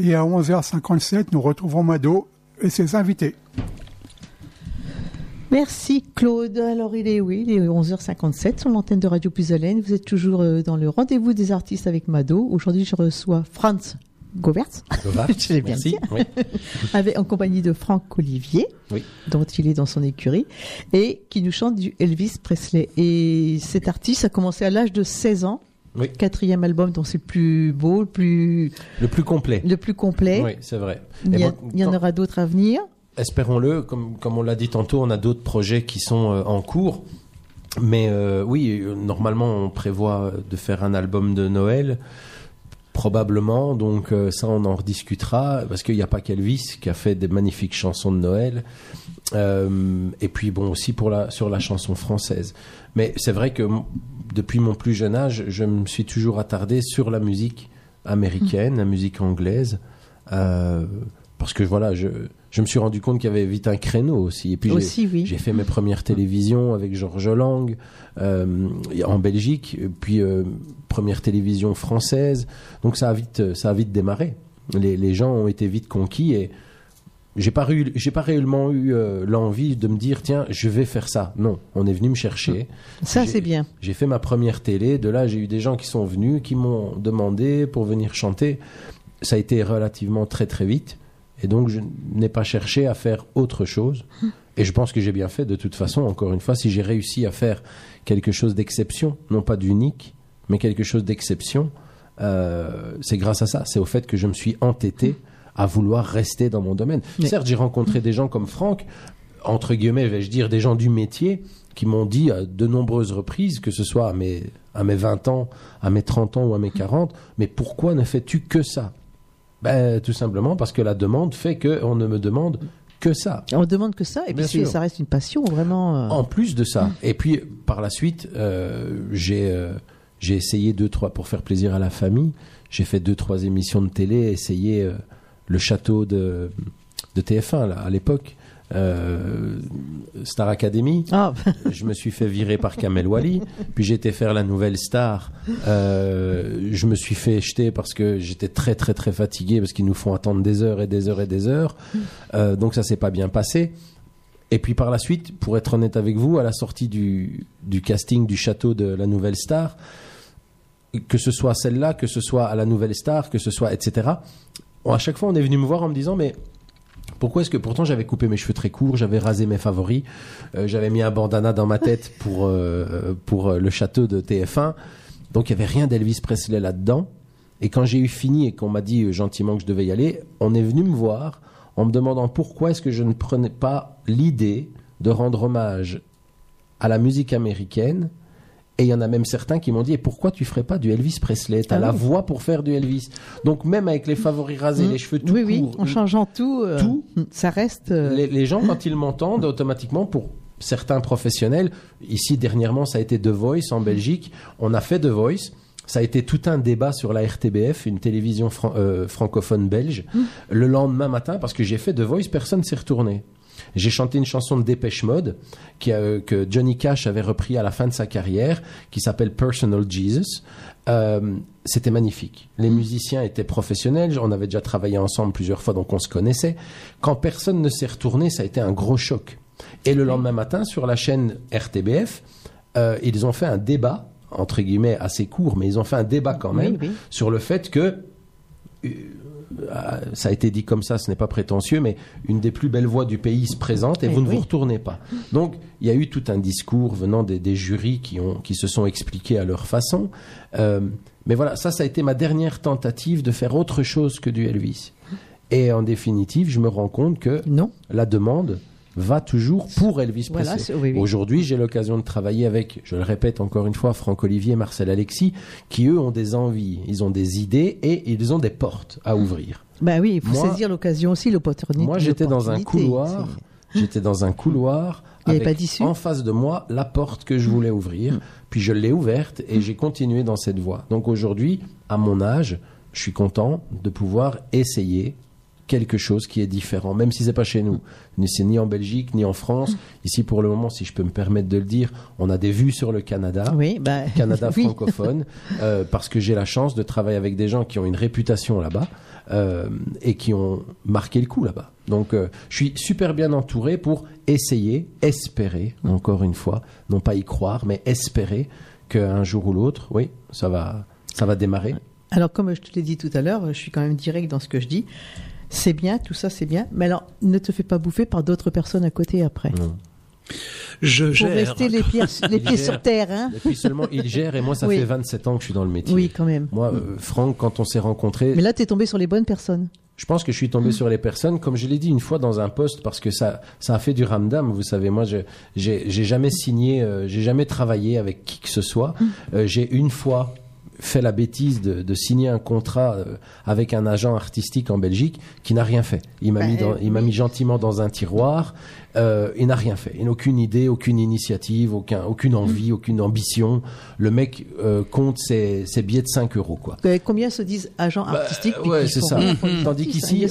Et à 11h57, nous retrouvons Mado et ses invités. Merci Claude. Alors il est oui, il est 11h57 sur l'antenne de Radio Puisalène. Vous êtes toujours euh, dans le rendez-vous des artistes avec Mado. Aujourd'hui, je reçois Franz Govert. je l'ai bien Merci. dit. Oui. Avec, en compagnie de Franck Olivier, Oui. dont il est dans son écurie, et qui nous chante du Elvis Presley. Et cet artiste a commencé à l'âge de 16 ans. Oui. Quatrième album, dont c'est le plus beau, le plus, Le plus complet. le plus complet. Oui, c'est vrai. Il y, a- moi, il y en aura d'autres à venir. Espérons-le, comme, comme on l'a dit tantôt, on a d'autres projets qui sont euh, en cours. Mais euh, oui, normalement, on prévoit de faire un album de Noël, probablement. Donc euh, ça, on en rediscutera, parce qu'il n'y a pas qu'Elvis qui a fait des magnifiques chansons de Noël. Euh, et puis bon, aussi pour la, sur la chanson française. Mais c'est vrai que depuis mon plus jeune âge, je me suis toujours attardé sur la musique américaine, la musique anglaise. Euh, parce que voilà, je, je me suis rendu compte qu'il y avait vite un créneau aussi. Et puis j'ai- oui. fait mes premières télévisions avec Georges Lang euh, en Belgique, puis euh, première télévision française. Donc ça a vite, ça a vite démarré. Les, les gens ont été vite conquis et j'ai pas eu, j'ai pas réellement eu euh, l'envie de me dire tiens, je vais faire ça. Non, on est venu me chercher. Ça, c'est bien. J'ai fait ma première télé. De là, j'ai eu des gens qui sont venus, qui m'ont demandé pour venir chanter. Ça a été relativement très très vite. Et donc, je n'ai pas cherché à faire autre chose. Et je pense que j'ai bien fait de toute façon. Encore une fois, si j'ai réussi à faire quelque chose d'exception, non pas d'unique, mais quelque chose d'exception, euh, c'est grâce à ça. C'est au fait que je me suis entêté à vouloir rester dans mon domaine. Mais- Certes, j'ai rencontré des gens comme Franck, entre guillemets, vais-je dire, des gens du métier qui m'ont dit à de nombreuses reprises, que ce soit à mes, à mes 20 ans, à mes 30 ans ou à mes 40, mais pourquoi ne fais-tu que ça? Ben, Tout simplement parce que la demande fait qu'on ne me demande que ça. On demande que ça, et puis Bien c'est- sûr. ça reste une passion, vraiment. euh, En plus de ça, et puis par la suite, euh, j'ai euh, j'ai essayé deux trois pour faire plaisir à la famille. J'ai fait deux trois émissions de télé, essayé euh, le château de de TF1 là, à l'époque, euh, Star Academy. Ah, Je me suis fait virer par Kamel Wally, puis j'ai été faire la nouvelle star. Euh, je me suis fait jeter parce que j'étais très très très fatigué parce qu'ils nous font attendre des heures et des heures et des heures. Euh, donc ça s'est pas bien passé. Et puis par la suite, pour être honnête avec vous, à la sortie du, du casting du château de la nouvelle star, que ce soit celle-là, que ce soit à la nouvelle star, que ce soit etc. À chaque fois, on est venu me voir en me disant mais pourquoi est-ce que pourtant j'avais coupé mes cheveux très courts, j'avais rasé mes favoris, euh, j'avais mis un bandana dans ma tête pour euh, pour euh, le château de TF1, donc il y avait rien d'Elvis Presley là-dedans. Et quand j'ai eu fini et qu'on m'a dit gentiment que je devais y aller, on est venu me voir en me demandant pourquoi est-ce que je ne prenais pas l'idée de rendre hommage à la musique américaine Et il y en a même certains qui m'ont dit, et pourquoi tu ferais pas du Elvis Presley? T'as Ah la oui. voix pour faire du Elvis. Donc même avec les favoris rasés, Mm. les cheveux tout oui, oui, courts, en changeant tout, euh, tout, ça reste. euh, les, les gens, quand ils m'entendent, automatiquement, pour certains professionnels, ici dernièrement, ça a été The Voice en Belgique, on a fait The Voice. Ça a été tout un débat sur la RTBF, une télévision fran- euh, francophone belge. Le lendemain matin, parce que j'ai fait The Voice, personne s'est retourné. J'ai chanté une chanson de Dépêche Mode qui, que Johnny Cash avait repris à la fin de sa carrière, qui s'appelle Personal Jesus. Euh, C'était magnifique. Les musiciens étaient professionnels, on avait déjà travaillé ensemble plusieurs fois, donc on se connaissait. Quand personne ne s'est retourné, ça a été un gros choc. Et le lendemain matin, sur la chaîne RTBF, euh, ils ont fait un débat, entre guillemets assez court, mais ils ont fait un débat quand même, oui. sur le fait que euh, ça a été dit comme ça, ce n'est pas prétentieux, mais une des plus belles voix du pays se présente et Eh vous ne oui. vous retournez pas. Donc, il y a eu tout un discours venant des, des jurys qui, ont, qui se sont expliqués à leur façon. Euh, mais voilà, ça, ça a été ma dernière tentative de faire autre chose que du Elvis. Et en définitive, je me rends compte que Non. la demande va toujours pour Elvis Voilà, Presley. c'est- oui, oui. Aujourd'hui, j'ai l'occasion de travailler avec, je le répète encore une fois, Franck Olivier, Marcel Alexis, qui eux ont des envies, ils ont des idées et ils ont des portes à ouvrir. Bah oui, il faut Moi- saisir l'occasion aussi, l'opportunité. Moi, j'étais dans un couloir. J'étais dans un couloir Il y avait avec pas d'issue en face de moi la porte que je voulais ouvrir. Puis je l'ai ouverte et j'ai continué dans cette voie. Donc aujourd'hui, à mon âge, je suis content de pouvoir essayer quelque chose qui est différent, même si c'est pas chez nous. C'est ni en Belgique, ni en France. Ici, pour le moment, si je peux me permettre de le dire, on a des vues sur le Canada. Oui, bah, Canada oui. francophone, euh, parce que j'ai la chance de travailler avec des gens qui ont une réputation là-bas euh, et qui ont marqué le coup là-bas. Donc, euh, je suis super bien entouré pour essayer, espérer, encore une fois, non pas y croire, mais espérer qu'un jour ou l'autre, oui, ça va, ça va démarrer. Alors, comme je te l'ai dit tout à l'heure, je suis quand même direct dans ce que je dis. C'est bien, tout ça c'est bien, mais alors ne te fais pas bouffer par d'autres personnes à côté après. Non. Je Pour gère. rester les pieds, les Il pieds gère. sur terre, hein Et puis seulement, il gère et moi, ça Oui. fait 27 ans que je suis dans le métier. Oui, quand même. Moi, euh, Franck, quand on s'est rencontrés, Mais là, tu es tombé sur les bonnes personnes. Je pense que je suis tombé sur les personnes, comme je l'ai dit une fois dans un poste, parce que ça, ça a fait du ramdam. Vous savez, moi, je, j'ai, j'ai jamais signé, euh, j'ai jamais travaillé avec qui que ce soit. Euh, j'ai une fois fait la bêtise de, de signer un contrat euh, avec un agent artistique en Belgique qui n'a rien fait. Il m'a Bah, mis, dans- euh, il m'a oui. mis gentiment dans un tiroir. Euh, il n'a rien fait. Il n'a aucune idée, aucune initiative, aucun, aucune envie, aucune ambition. Le mec euh, compte ses, ses billets de 5 euros, quoi. Euh, Combien se disent agents Bah, artistiques ouais, c'est ça. Tandis qu'ici,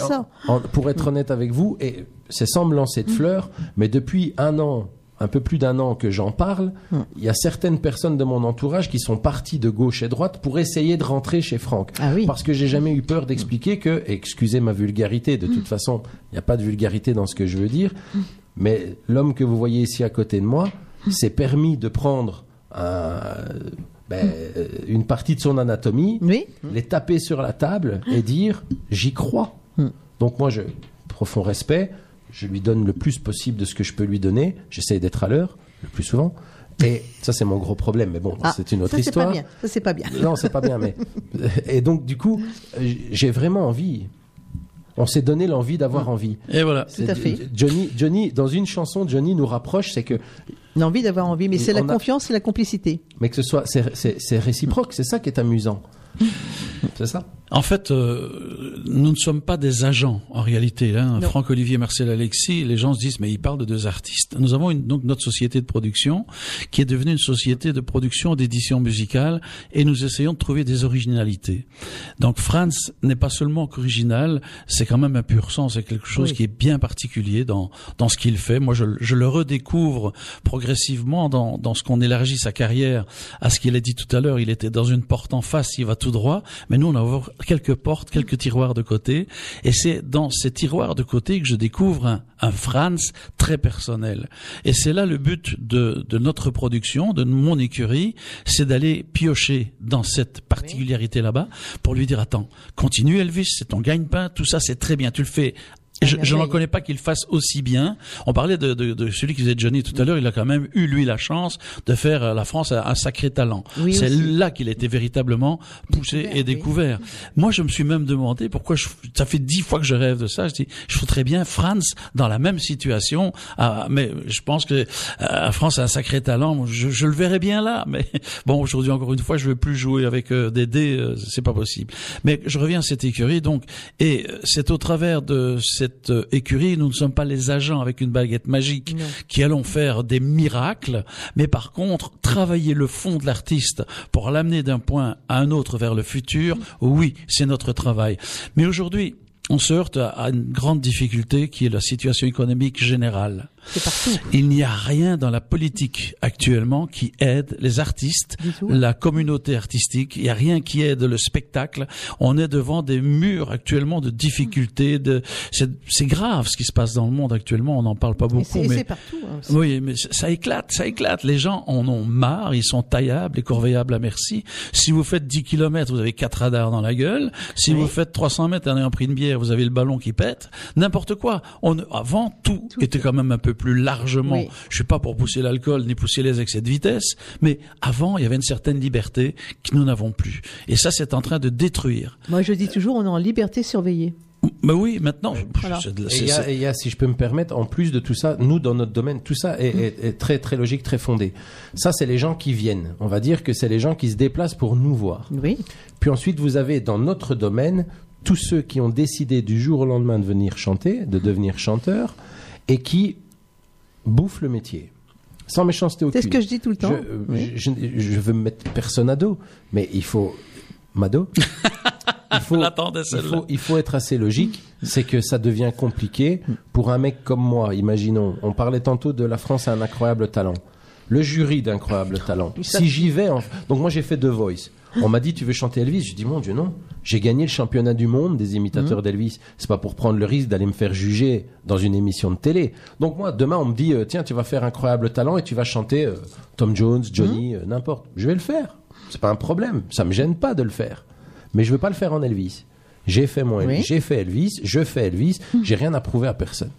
en- en- pour être honnête avec vous, et c'est sans me lancer de fleurs, mais depuis un an, un peu plus d'un an que j'en parle, il y a certaines personnes de mon entourage qui sont parties de gauche et droite pour essayer de rentrer chez Franck. Ah oui. Parce que j'ai jamais eu peur d'expliquer que, excusez ma vulgarité, de toute façon, il n'y a pas de vulgarité dans ce que je veux dire, mais l'homme que vous voyez ici à côté de moi s'est permis de prendre un- ben, euh, une partie de son anatomie, Oui. les taper sur la table et dire j'y crois. Hmm. Donc moi, je profond respect, je lui donne le plus possible de ce que je peux lui donner. J'essaie d'être à l'heure le plus souvent. Et ça, c'est mon gros problème. Mais bon, Ah, c'est une autre ça, histoire. pas bien. Ça, c'est pas bien. Non, c'est pas bien, mais et donc du coup, j'ai vraiment envie. On s'est donné l'envie d'avoir envie. Et voilà. Tout à fait. Johnny, Johnny, dans une chanson, Johnny nous rapproche, c'est que, L'envie d'avoir envie, mais c'est la a- confiance et la complicité. mais que ce soit, c'est réciproque. C'est ça qui est amusant. C'est ça. En fait, euh, nous ne sommes pas des agents en réalité. Hein. Franck Olivier, Marcel Alexis, les gens se disent mais ils parlent de deux artistes. Nous avons une, donc notre société de production qui est devenue une société de production d'édition musicale et nous essayons de trouver des originalités. Donc Franz n'est pas seulement qu'original, c'est quand même un pur sang, c'est quelque chose Oui. qui est bien particulier dans dans ce qu'il fait. Moi, je, je le redécouvre progressivement dans dans ce qu'on élargit sa carrière à ce qu'il a dit tout à l'heure. Il était dans une porte en face, il va tout droit, mais nous on a ouvert quelques portes, quelques tiroirs de côté, et c'est dans ces tiroirs de côté que je découvre un, Franz très personnel. Et c'est là le but de, de notre production, de mon écurie, c'est d'aller piocher dans cette particularité là-bas pour lui dire attends, continue Elvis, c'est ton gagne-pain, tout ça c'est très bien, tu le fais je, n'en connais pas qu'il fasse aussi bien. On parlait de, de, de, celui qui faisait Johnny tout à l'heure. Il a quand même eu lui la chance de faire euh, la France un, sacré talent. c'est là qu'il a été véritablement poussé et découvert. Moi, je me suis même demandé pourquoi. Je, ça fait dix fois que je rêve de ça. Je dis, je voudrais bien Franz dans la même situation. Ah, mais je pense que euh, France a un sacré talent. Je, je, le verrais bien là. Mais bon, aujourd'hui encore une fois, je veux plus jouer avec euh, des dés. c'est pas possible. Mais je reviens à cette écurie. Donc, et c'est au travers de cette cette euh, écurie, nous ne sommes pas les agents avec une baguette magique qui allons faire des miracles, mais par contre, travailler le fond de l'artiste pour l'amener d'un point à un autre vers le futur, oui, c'est notre travail. Mais aujourd'hui, on se heurte à une grande difficulté qui est la situation économique générale. Il n'y a rien dans la politique actuellement qui aide les artistes, la communauté artistique. Il n'y a rien qui aide le spectacle. On est devant des murs actuellement de difficultés. De... C'est grave ce qui se passe dans le monde actuellement. On n'en parle pas beaucoup. mais partout. Hein, oui, mais ça éclate, ça éclate. Les gens en ont marre. Ils sont taillables et corveillables à merci. Si vous faites 10 km, vous avez quatre radars dans la gueule. Si vous faites 300 mètres en ayant pris une bière, vous avez le ballon qui pète. N'importe quoi. On, avant, tout, tout était quand même un peu plus largement. Je suis pas pour pousser l'alcool ni pousser les excès de vitesse, mais avant, il y avait une certaine liberté que nous n'avons plus. Et ça, c'est en train de détruire. Moi, je dis toujours, on est en liberté surveillée. Mais oui, maintenant. Et il y, a, si je peux me permettre, en plus de tout ça, nous dans notre domaine, tout ça est, est très très logique, très fondé. Ça, c'est les gens qui viennent. On va dire que c'est les gens qui se déplacent pour nous voir. Oui. Puis ensuite, vous avez dans notre domaine tous ceux qui ont décidé du jour au lendemain de venir chanter, de devenir chanteurs, et qui bouffe le métier. Sans méchanceté aucune. C'est ce que je dis tout le temps. Je, je, veux me mettre personne à dos, mais il faut. Mado il faut, il, faut, il faut être assez logique. C'est que ça devient compliqué pour un mec comme moi. Imaginons, on parlait tantôt de la France a un incroyable talent. Le jury d'incroyable talent. Si j'y vais, donc moi j'ai fait deux Voice. On m'a dit tu veux chanter Elvis? Je dis mon Dieu non. J'ai gagné le championnat du monde des imitateurs mmh. d'Elvis. C'est pas pour prendre le risque d'aller me faire juger dans une émission de télé. Donc moi demain on me dit euh, tiens tu vas faire incroyable talent et tu vas chanter euh, Tom Jones, Johnny, mmh. euh, n'importe. Je vais le faire. C'est pas un problème. Ça me gêne pas de le faire. Mais je veux pas le faire en Elvis. J'ai fait mon Elvis, j'ai fait Elvis, je fais Elvis. Mmh. J'ai rien à prouver à personne.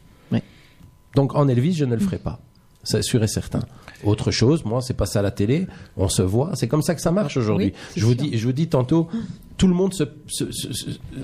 Donc en Elvis je ne le ferai pas. C'est sûr et certain. Autre chose, moi, c'est pas ça la télé. On se voit. C'est comme ça que ça marche aujourd'hui. je vous dis, je vous dis tantôt, tout le monde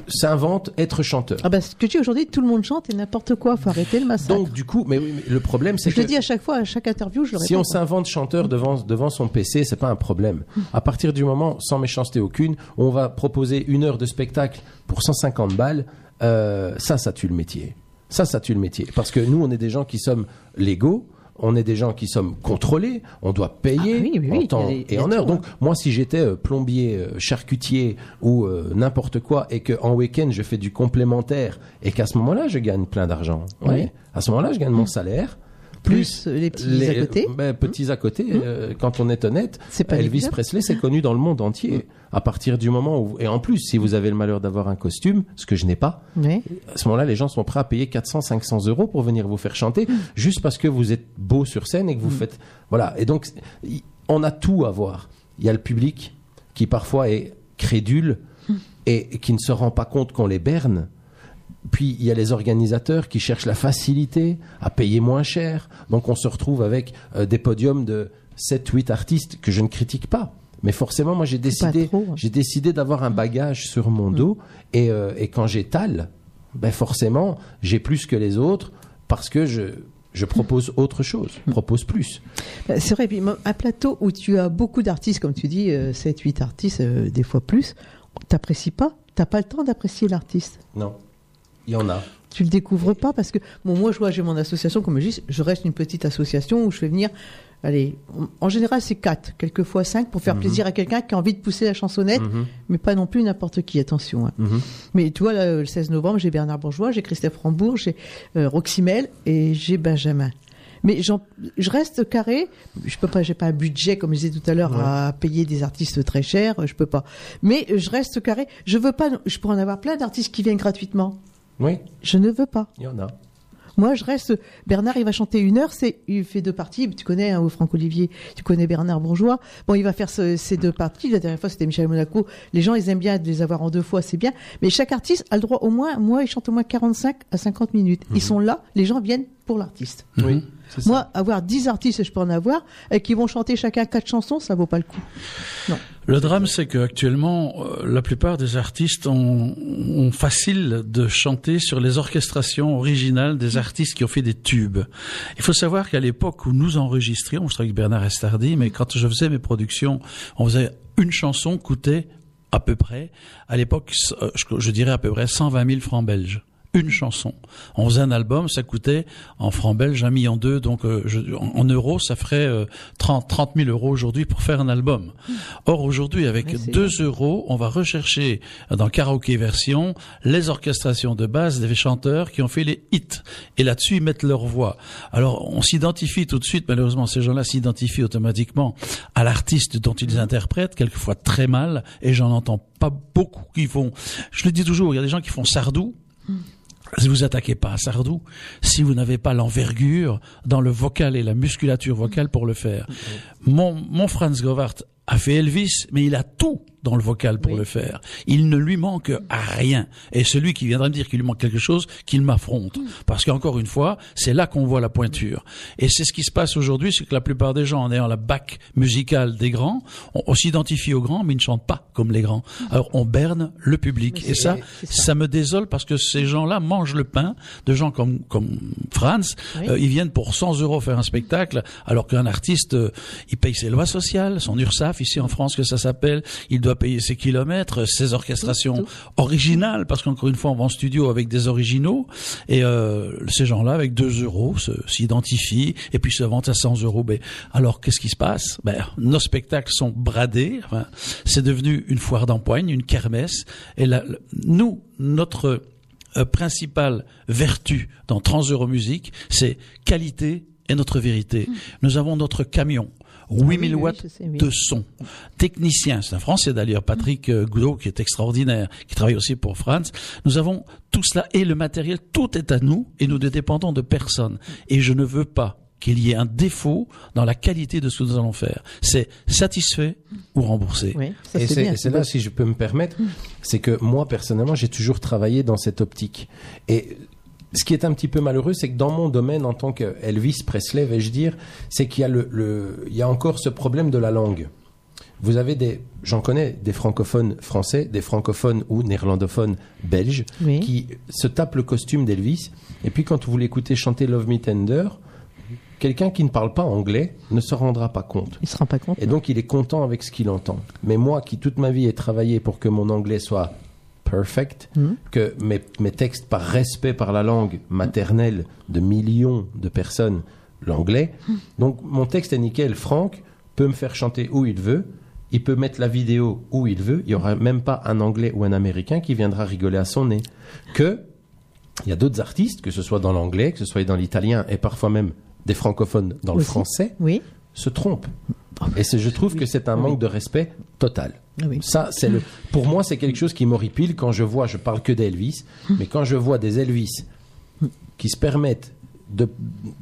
s'invente être chanteur. Ah bah, ce que tu dis aujourd'hui, tout le monde chante et n'importe quoi. Faut arrêter le massacre. Donc du coup, mais, le problème, c'est que je le dis à chaque fois, à chaque interview, je le Si on s'invente chanteur devant devant son PC, c'est pas un problème. À partir du moment, sans méchanceté aucune, on va proposer une heure de spectacle pour 150 balles. Euh, ça, ça tue le métier. Ça, ça tue le métier. Parce que nous, on est des gens qui sommes légaux on est des gens qui sommes contrôlés, on doit payer ah en temps et en heure. Donc moi, si j'étais euh, plombier, euh, charcutier ou euh, n'importe quoi, et que en week-end je fais du complémentaire, et qu'à ce moment-là je gagne plein d'argent, à ce moment-là je gagne mon salaire, plus, les petits à côté. Ben, petits à côté, mmh. euh, quand on est honnête, Elvis Presley, c'est connu dans le monde entier. Mmh. À partir du moment où, et en plus, si vous avez le malheur d'avoir un costume, ce que je n'ai pas, à ce moment-là, les gens sont prêts à payer 400, 500 euros pour venir vous faire chanter, mmh. juste parce que vous êtes beau sur scène et que vous faites, voilà. Et donc, on a tout à voir. Il y a le public qui parfois est crédule et qui ne se rend pas compte qu'on les berne puis il y a les organisateurs qui cherchent la facilité à payer moins cher. Donc on se retrouve avec euh, des podiums de 7 8 artistes que je ne critique pas. Mais forcément moi j'ai décidé hein. j'ai décidé d'avoir un bagage sur mon mm. dos et, euh, et quand j'étale ben forcément j'ai plus que les autres parce que je je propose autre chose, je mm. propose plus. Ben, c'est vrai, puis un plateau où tu as beaucoup d'artistes, comme tu dis, 7, euh, 8 artistes, des fois plus, t'apprécies pas? T'as pas le temps d'apprécier l'artiste? Non. Il y en a. Tu le découvres pas parce que bon, moi, je vois, j'ai mon association, comme je dis, je reste une petite association où je fais venir. Allez, en général, c'est quatre, quelquefois cinq, pour faire mhm. plaisir à quelqu'un qui a envie de pousser la chansonnette, mhm. mais pas non plus n'importe qui, attention. Hein. Mhm. Mais tu vois, le 16 novembre, j'ai Bernard Bourgeois, j'ai Christophe Rambourg, j'ai euh, Roxymel et j'ai Benjamin. Mais je reste carré. Je peux pas, j'ai pas un budget comme je disais tout à l'heure à payer des artistes très chers. Je peux pas. Mais je reste carré. Je veux pas. Je pourrais en avoir plein d'artistes qui viennent gratuitement. Oui. Je ne veux pas. Il y en a. Moi, je reste. Bernard, il va chanter une heure. C'est, il fait deux parties. Tu connais, hein, Franck Olivier. Tu connais Bernard Bourgeois. Bon, il va faire ces deux parties. La dernière fois, c'était Michel Monaco. Les gens, ils aiment bien de les avoir en deux fois, c'est bien. Mais chaque artiste a le droit au moins. Moi, il chante au moins 45 à 50 minutes. Ils mhm. sont là. Les gens viennent pour l'artiste. Oui. Moi, avoir 10 artistes, je peux en avoir, et qui vont chanter chacun quatre chansons, ça vaut pas le coup. Non. Le drame, c'est qu'actuellement, euh, la plupart des artistes ont, ont, facile de chanter sur les orchestrations originales des artistes qui ont fait des tubes. Il faut savoir qu'à l'époque où nous enregistrions, je travaille avec Bernard Estardi, mais quand je faisais mes productions, on faisait une chanson coûtait à peu près, à l'époque, euh, je dirais à peu près 120 000 francs belges une chanson. On faisait un album, ça coûtait en francs belges un million deux, donc euh, en, euros, ça ferait euh, 30, 30 000 euros aujourd'hui pour faire un album. Or aujourd'hui, avec 2 euros, on va rechercher dans karaoké version les orchestrations de base des chanteurs qui ont fait les hits. Et là-dessus, ils mettent leur voix. Alors, on s'identifie tout de suite, malheureusement, ces gens-là s'identifient automatiquement à l'artiste dont ils interprètent, quelquefois très mal, et j'en entends pas beaucoup qui font, je le dis toujours, il y a des gens qui font Sardou, si vous attaquez pas à Sardou, si vous n'avez pas l'envergure dans le vocal et la musculature vocale pour le faire. Mon, mon Franz Govart a fait Elvis, mais il a tout dans le vocal pour le faire. Il ne lui manque à rien. Et celui qui viendra me dire qu'il lui manque quelque chose, qu'il m'affronte. Mm. Parce qu'encore une fois, c'est là qu'on voit la pointure. Et c'est ce qui se passe aujourd'hui, c'est que la plupart des gens, en ayant la bac musicale des grands, on, s'identifie aux grands, mais ils ne chantent pas comme les grands. Mm. Alors on berne le public. Et ça, ça, me désole parce que ces gens-là mangent le pain de gens comme, comme Franz. Euh, ils viennent pour 100 euros faire un spectacle, alors qu'un artiste, euh, il paye ses lois sociales, son URSAF ici en France que ça s'appelle, il doit payer ses kilomètres, ses orchestrations originales, parce qu'encore une fois, on va en studio avec des originaux, et euh, ces gens-là, avec 2 euros, s'identifient, et puis se vendent à 100 euros. Ben, alors, qu'est-ce qui se passe? Ben, Nos spectacles sont bradés, enfin, c'est devenu une foire d'empoigne, une kermesse, et là, nous, notre euh, principale vertu dans Trans Musique, c'est qualité et notre vérité. Mmh. Nous avons notre camion. 8000 watts de son. Technicien, c'est un Français d'ailleurs, Patrick euh, Goudot, qui est extraordinaire, qui travaille aussi pour France. Nous avons tout cela et le matériel, tout est à nous et nous ne dépendons de personne. Et je ne veux pas qu'il y ait un défaut dans la qualité de ce que nous allons faire. C'est satisfait ou remboursé. et c'est là, si je peux me permettre, c'est que moi, personnellement, j'ai toujours travaillé dans cette optique. Et ce qui est un petit peu malheureux, c'est que dans mon domaine, en tant qu'Elvis Presley, vais-je dire, c'est qu'il y a le, il y a encore ce problème de la langue. Vous avez des, j'en connais des francophones français, des francophones ou néerlandophones belges qui se tapent le costume d'Elvis. Et puis quand vous l'écoutez chanter Love Me Tender, quelqu'un qui ne parle pas anglais ne se rendra pas compte. Il se rend pas compte. Et donc il est content avec ce qu'il entend. Mais moi qui toute ma vie ai travaillé pour que mon anglais soit perfect, hmm. que mes, mes, textes, par respect par la langue maternelle de millions de personnes, l'anglais, hmm. donc mon texte est nickel. Franck peut me faire chanter où il veut, il peut mettre la vidéo où il veut, il n'y aura même pas un anglais ou un américain qui viendra rigoler à son nez. Que il y a d'autres artistes, que ce soit dans l'anglais, que ce soit dans l'italien et parfois même des francophones dans le français, oui. se trompent. Et je trouve que c'est un manque de respect total. Ah Ça, c'est le. Pour moi, c'est quelque chose qui m'horripile quand je vois. Je parle que d'Elvis, mais quand je vois des Elvis qui se permettent de,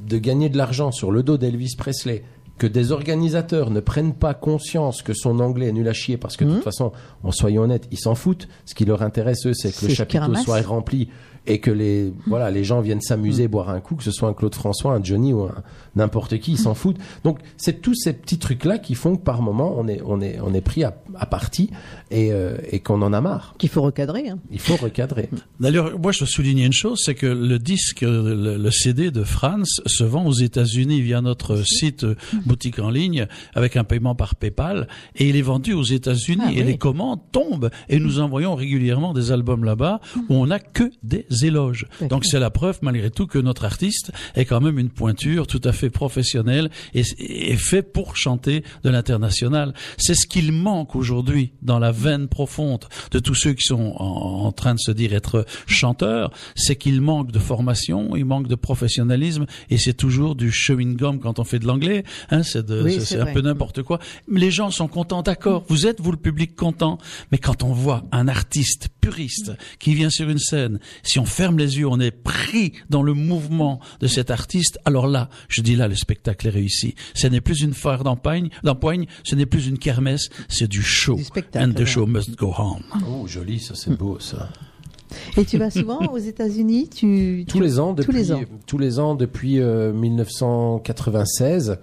de gagner de l'argent sur le dos d'Elvis Presley, que des organisateurs ne prennent pas conscience que son anglais est nul à chier, parce que de toute mmh. façon, en soyons honnêtes, ils s'en foutent. Ce qui leur intéresse, eux, c'est que le chapiteau soit rempli et que les voilà les gens viennent s'amuser, boire un coup, que ce soit un Claude François, un Johnny ou n'importe qui, ils s'en foutent. Donc c'est tous ces petits trucs là qui font que par moment on est on est on est pris à, à partie et, euh, et qu'on en a marre. Qu'il faut recadrer. Hein. Il faut recadrer. D'ailleurs, moi je veux souligner une chose, c'est que le disque, le, CD de France se vend aux États-Unis via notre site euh, boutique en ligne avec un paiement par PayPal et il est vendu aux États-Unis ah et les commandes tombent et nous envoyons régulièrement des albums là-bas où on n'a que des éloges. Donc c'est la preuve malgré tout que notre artiste est quand même une pointure tout à fait professionnelle et, est fait pour chanter de l'international. C'est ce qu'il manque aujourd'hui dans la veine profonde de tous ceux qui sont en, train de se dire être chanteurs, c'est qu'il manque de formation, il manque de professionnalisme et c'est toujours du chewing gum quand on fait de l'anglais. Hein, c'est un peu n'importe quoi. Les gens sont contents, d'accord. Vous êtes vous le public content, mais quand on voit un artiste puriste qui vient sur une scène, si on ferme les yeux, on est pris dans le mouvement de cet artiste, alors là, je dis là, le spectacle est réussi. Ce n'est plus une foire d'empoigne, d'empoigne, ce n'est plus une kermesse, c'est du show. Du spectacle, And the show must go on. Oh, joli, ça c'est beau ça. Et tu vas souvent aux États-Unis tu, Tous tu- les ans, depuis, Tous les ans. tous les ans depuis euh, 1996.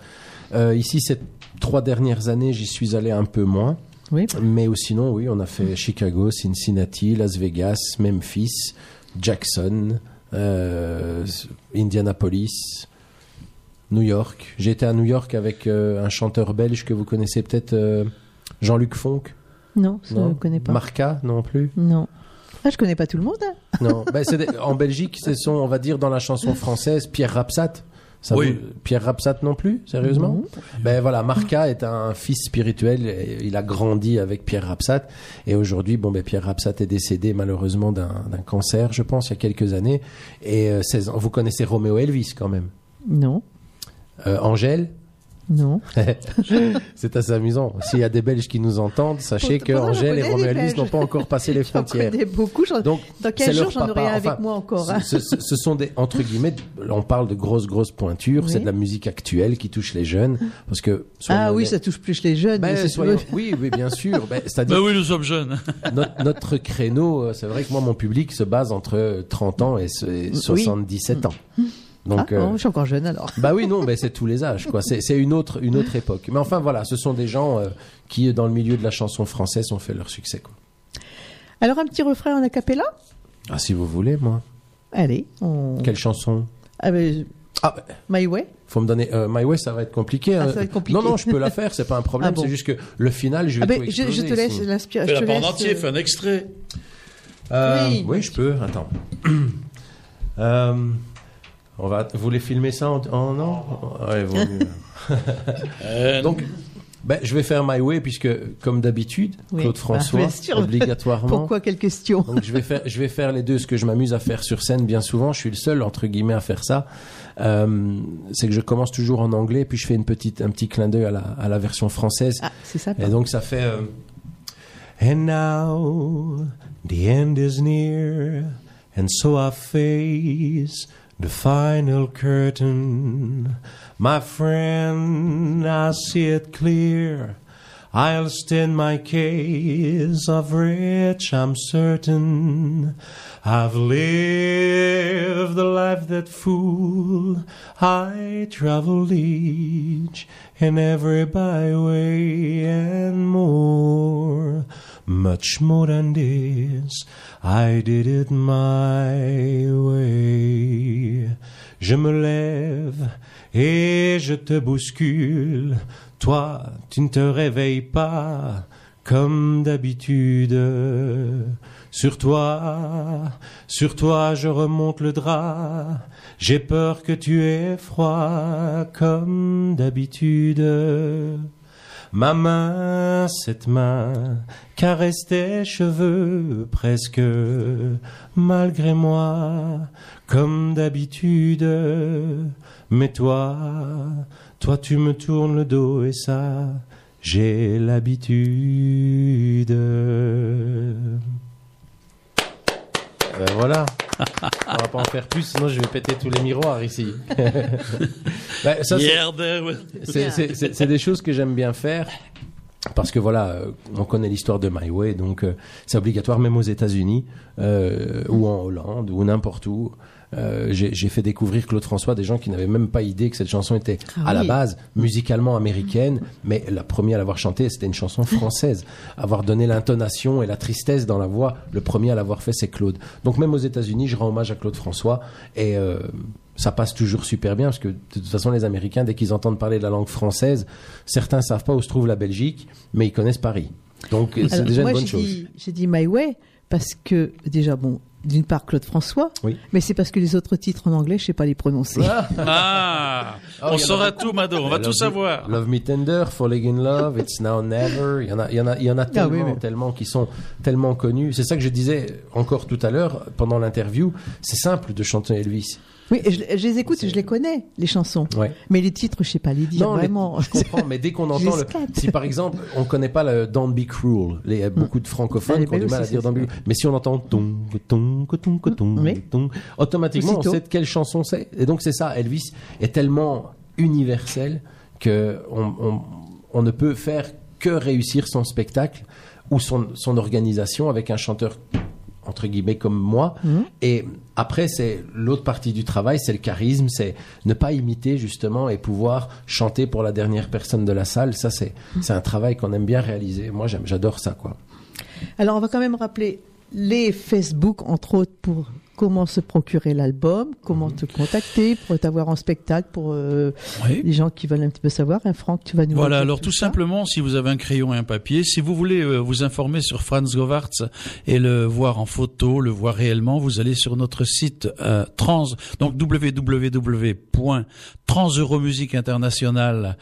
Euh, ici, ces trois dernières années, j'y suis allé un peu moins. Oui. Mais ou sinon, oui, on a fait Chicago, Cincinnati, Las Vegas, Memphis, Jackson, euh, Indianapolis, New York. J'ai été à New York avec euh, un chanteur belge que vous connaissez peut-être, euh, Jean-Luc Fonck. Non, je ne connais pas. Marca non plus? Non. Ah, je connais pas tout le monde. hein. Non, ben, des- en Belgique, ce sont, on va dire, dans la chanson française, Pierre Rapsat. Ça Oui. vous- Pierre Rapsat non plus, sérieusement Non. Ben voilà, Marca est un fils spirituel. et Il a grandi avec Pierre Rapsat et aujourd'hui, bon ben Pierre Rapsat est décédé malheureusement d'un d'un cancer, je pense, il y a quelques années. Et euh, 16 ans. Vous connaissez Roméo Elvis quand même? Non. Euh, Angèle? Non. C'est assez amusant. S'il y a des Belges qui nous entendent, sachez que j'en Angèle et Roméo Elvis n'ont pas encore passé les J'en frontières. connais beaucoup. j'en- Donc, Dans quel jour j'en aurai avec Enfin, moi encore hein. Ce, ce- ce sont des entre guillemets, on parle de grosses grosses pointures. Oui. C'est de la musique actuelle qui touche les jeunes parce que. Ah oui, ça touche plus les jeunes. Ben, mais c'est- soyons- oui, oui, bien sûr. Ben, Ben C'est-à-dire oui, nous sommes jeunes. notre, notre créneau, euh, c'est vrai que moi, mon public se base entre 30 ans et, ce- et 77 ans. Donc, Ah, euh, bon, je suis encore jeune alors. bah oui, non, mais c'est tous les âges, quoi. C'est c'est une autre, une autre époque. Mais enfin, voilà, ce sont des gens euh, qui, dans le milieu de la chanson française, ont fait leur succès, quoi. Alors un petit refrain en acapella Ah, si vous voulez, moi. Allez. On... Quelle chanson? Ah, ben, Ah, My Way faut me donner. euh, My Way, ça va être compliqué. Ah, hein. ça va être compliqué. Non, non, je peux la faire, c'est pas un problème. Ah bon. C'est juste que le final, je vais Ah, tout ben, je, te laisse l'inspiration. Fais-la pas en entier, fais un extrait. Euh, Oui. oui. je peux. Attends. Euh, on va. Vous voulez filmer ça en, en non Ouais, vaut mieux. Euh, Donc, ben, je vais faire My Way puisque, comme d'habitude, Oui. Claude Bah, François, obligatoirement. Pourquoi Quelle question? Donc je vais faire, je vais faire les deux. Ce que je m'amuse à faire sur scène bien souvent, je suis le seul entre guillemets à faire ça. Euh, c'est que je commence toujours en anglais, puis je fais une petite, un petit clin d'œil à la, à la version française. Ah, c'est ça. Et donc ça fait. euh, And now the end is near, and so I face the final curtain. My friend, I see it clear. I'll stand my case of rich, I'm certain. I've lived the life that fool. I traveled each and every byway and more, much more than this. I did it my way. Je me lève et je te bouscule. Toi, tu ne te réveilles pas comme d'habitude. Sur toi, sur toi, je remonte le drap. J'ai peur que tu aies froid comme d'habitude. Ma main, cette main, caresse tes cheveux presque malgré moi, comme d'habitude. Mais toi, toi tu me tournes le dos et ça, j'ai l'habitude. Ben voilà. On va pas en faire plus, sinon je vais péter tous les miroirs ici. Ben, c'est des choses que j'aime bien faire. Parce que voilà, euh, on connaît l'histoire de My Way, donc euh, c'est obligatoire même aux États-Unis euh, ou en Hollande ou n'importe où. Euh, J'ai fait découvrir Claude François des gens qui n'avaient même pas idée que cette chanson était Ah à la base musicalement américaine, mais la première à l'avoir chantée c'était une chanson française. avoir donné l'intonation et la tristesse dans la voix, le premier à l'avoir fait c'est Claude. Donc même aux États-Unis, je rends hommage à Claude François et euh, ça passe toujours super bien parce que de toute façon les Américains dès qu'ils entendent parler de la langue française, certains savent pas où se trouve la Belgique, mais ils connaissent Paris. Donc c'est déjà moi, une bonne chose. J'ai dit My Way parce que, déjà, bon, d'une part Claude François, Oui. mais c'est parce que les autres titres en anglais, je sais pas les prononcer. Ah on saura tout, Mado. On va tout savoir. Love Me Tender, Falling in Love, It's Now Never. Il y en a, il y en a, il y en a Ah tellement, tellement qui sont tellement connus. C'est ça que je disais encore tout à l'heure pendant l'interview. C'est simple de chanter Elvis. Oui, je, je les écoute, je les connais, les chansons. Ouais. Mais les titres, je sais pas les dire Non, les- vraiment. je comprends, mais dès qu'on entend, le, si par exemple on connaît pas le Don't Be Cruel, les, a beaucoup de francophones qui ont du mal à dire Don't Be Cruel, mais si on entend ton, ton, ton, ton, automatiquement on sait de quelle chanson c'est. Et donc c'est ça, Elvis est tellement universel que on, on, on ne peut faire que réussir son spectacle ou son, son organisation avec un chanteur entre guillemets comme moi. Et après, c'est l'autre partie du travail, c'est le charisme, c'est ne pas imiter justement et pouvoir chanter pour la dernière personne de la salle. Ça, c'est c'est un travail qu'on aime bien réaliser. Moi, j'aime, j'adore ça, quoi. Alors, on va quand même rappeler les Facebook, entre autres, pour comment se procurer l'album, comment te contacter pour t'avoir en spectacle, pour euh, Oui. les gens qui veulent un petit peu savoir. Hein, Franck, tu vas nous Voilà, alors tout simplement, si vous avez un crayon et un papier, si vous voulez euh, vous informer sur Franz Govartz et le voir en photo, le voir réellement, vous allez sur notre site euh, trans, donc www.transeuromusiqueinternationale.com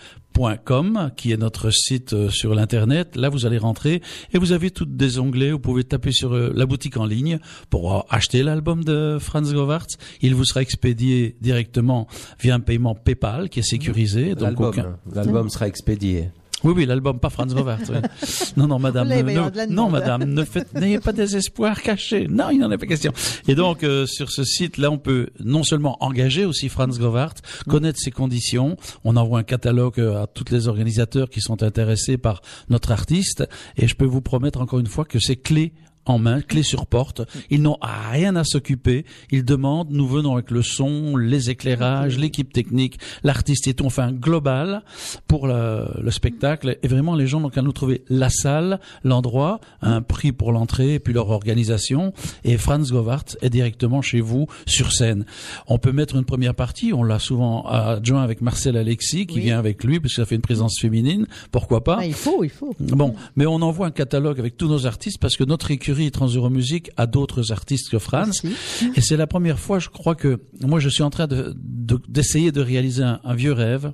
qui est notre site euh, sur l'internet. Là, vous allez rentrer et vous avez toutes des onglets. Vous pouvez taper sur euh, la boutique en ligne pour euh, acheter l'album de Franz Govartz. Il vous sera expédié directement via un paiement PayPal qui est sécurisé. L'album, aucun- sera expédié. Oui, oui, l'album, pas Franz Govart. oui. Non, non, madame, ne- ne- non, madame, ne faites, n'ayez pas des espoirs cachés. Non, il n'en est pas question. Et donc, euh, sur ce site-là, on peut non seulement engager aussi Franz Govart, connaître ses conditions. On envoie un catalogue euh, à tous les organisateurs qui sont intéressés par notre artiste. Et je peux vous promettre encore une fois que c'est clé en main, clé sur porte. Ils n'ont rien à s'occuper. Ils demandent, nous venons avec le son, les éclairages, l'équipe technique, l'artiste et tout. Un global pour le, le spectacle. Et vraiment, les gens n'ont qu'à nous trouver la salle, l'endroit, un prix pour l'entrée, et puis leur organisation. Et Franz Govart est directement chez vous sur scène. On peut mettre une première partie. On l'a souvent adjoint avec Marcel Alexis, qui Oui. vient avec lui, parce que ça fait une présence féminine. Pourquoi pas? Ah, il faut, il faut. Bon, mais on envoie un catalogue avec tous nos artistes parce que notre écurie Transeuro-Musique a d'autres artistes que Franz. Merci. Et c'est la première fois, je crois que moi, je suis en train de de- d'essayer de, réaliser un, un vieux rêve.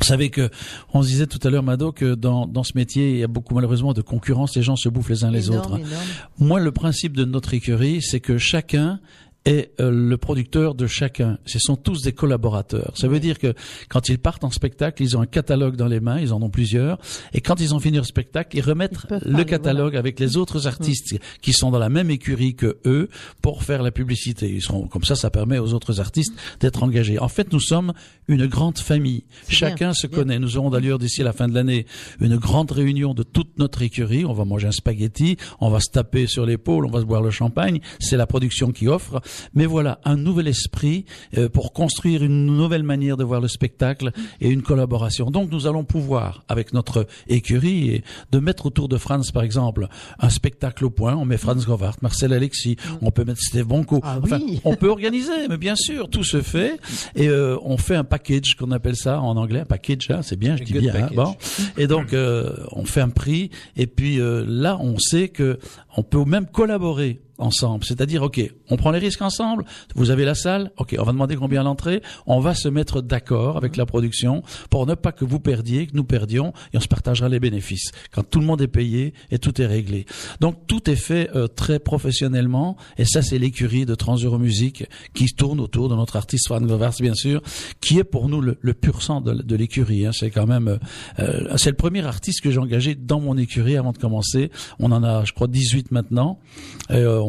Vous savez que on se disait tout à l'heure, Mado, que dans, dans ce métier, il y a beaucoup malheureusement de concurrence. Les gens se bouffent les uns les Énorme, autres. énorme. Moi, le principe de notre écurie, c'est que chacun est euh, le producteur de chacun. Ce sont tous des collaborateurs. Ça veut dire que quand ils partent en spectacle, ils ont un catalogue dans les mains, ils en ont plusieurs, et quand ils ont fini leur spectacle, ils remettent Ils le parler, catalogue avec les autres artistes qui sont dans la même écurie que eux pour faire la publicité. Ils seront comme ça, ça permet aux autres artistes d'être engagés. En fait, nous sommes une grande famille. Chacun bien, se bien. connaît. Nous aurons d'ailleurs d'ici la fin de l'année une grande réunion de toute notre écurie. On va manger un spaghetti, on va se taper sur l'épaule, on va se boire le champagne. C'est la production qui offre. Mais voilà, un nouvel esprit euh, pour construire une nouvelle manière de voir le spectacle et une collaboration. Donc nous allons pouvoir, avec notre écurie, de mettre autour de Franz, par exemple, un spectacle au point. On met Franz Govart, Marcel Alexis, on peut mettre Steve Bonco. Ah Enfin, oui. on peut organiser, mais bien sûr, tout se fait. Et euh, on fait un package, qu'on appelle ça en anglais, un package, hein, c'est bien, je dis bien. hein, bon. Et donc, euh, on fait un prix, et puis euh, là, on sait que on peut même collaborer ensemble. C'est-à-dire, ok, on prend les risques ensemble. Vous avez la salle, ok, on va demander combien l'entrée. On va se mettre d'accord avec la production pour ne pas que vous perdiez, que nous perdions, et on se partagera les bénéfices. Quand tout le monde est payé et tout est réglé. Donc tout est fait euh, très professionnellement, et ça c'est l'écurie de Transeuro-Musique qui tourne autour de notre artiste Frank Govars, bien sûr, qui est pour nous le, pur sang de, l'écurie. hein. C'est quand même, euh, euh, c'est le premier artiste que j'ai engagé dans mon écurie avant de commencer. On en a, je crois, 18 maintenant.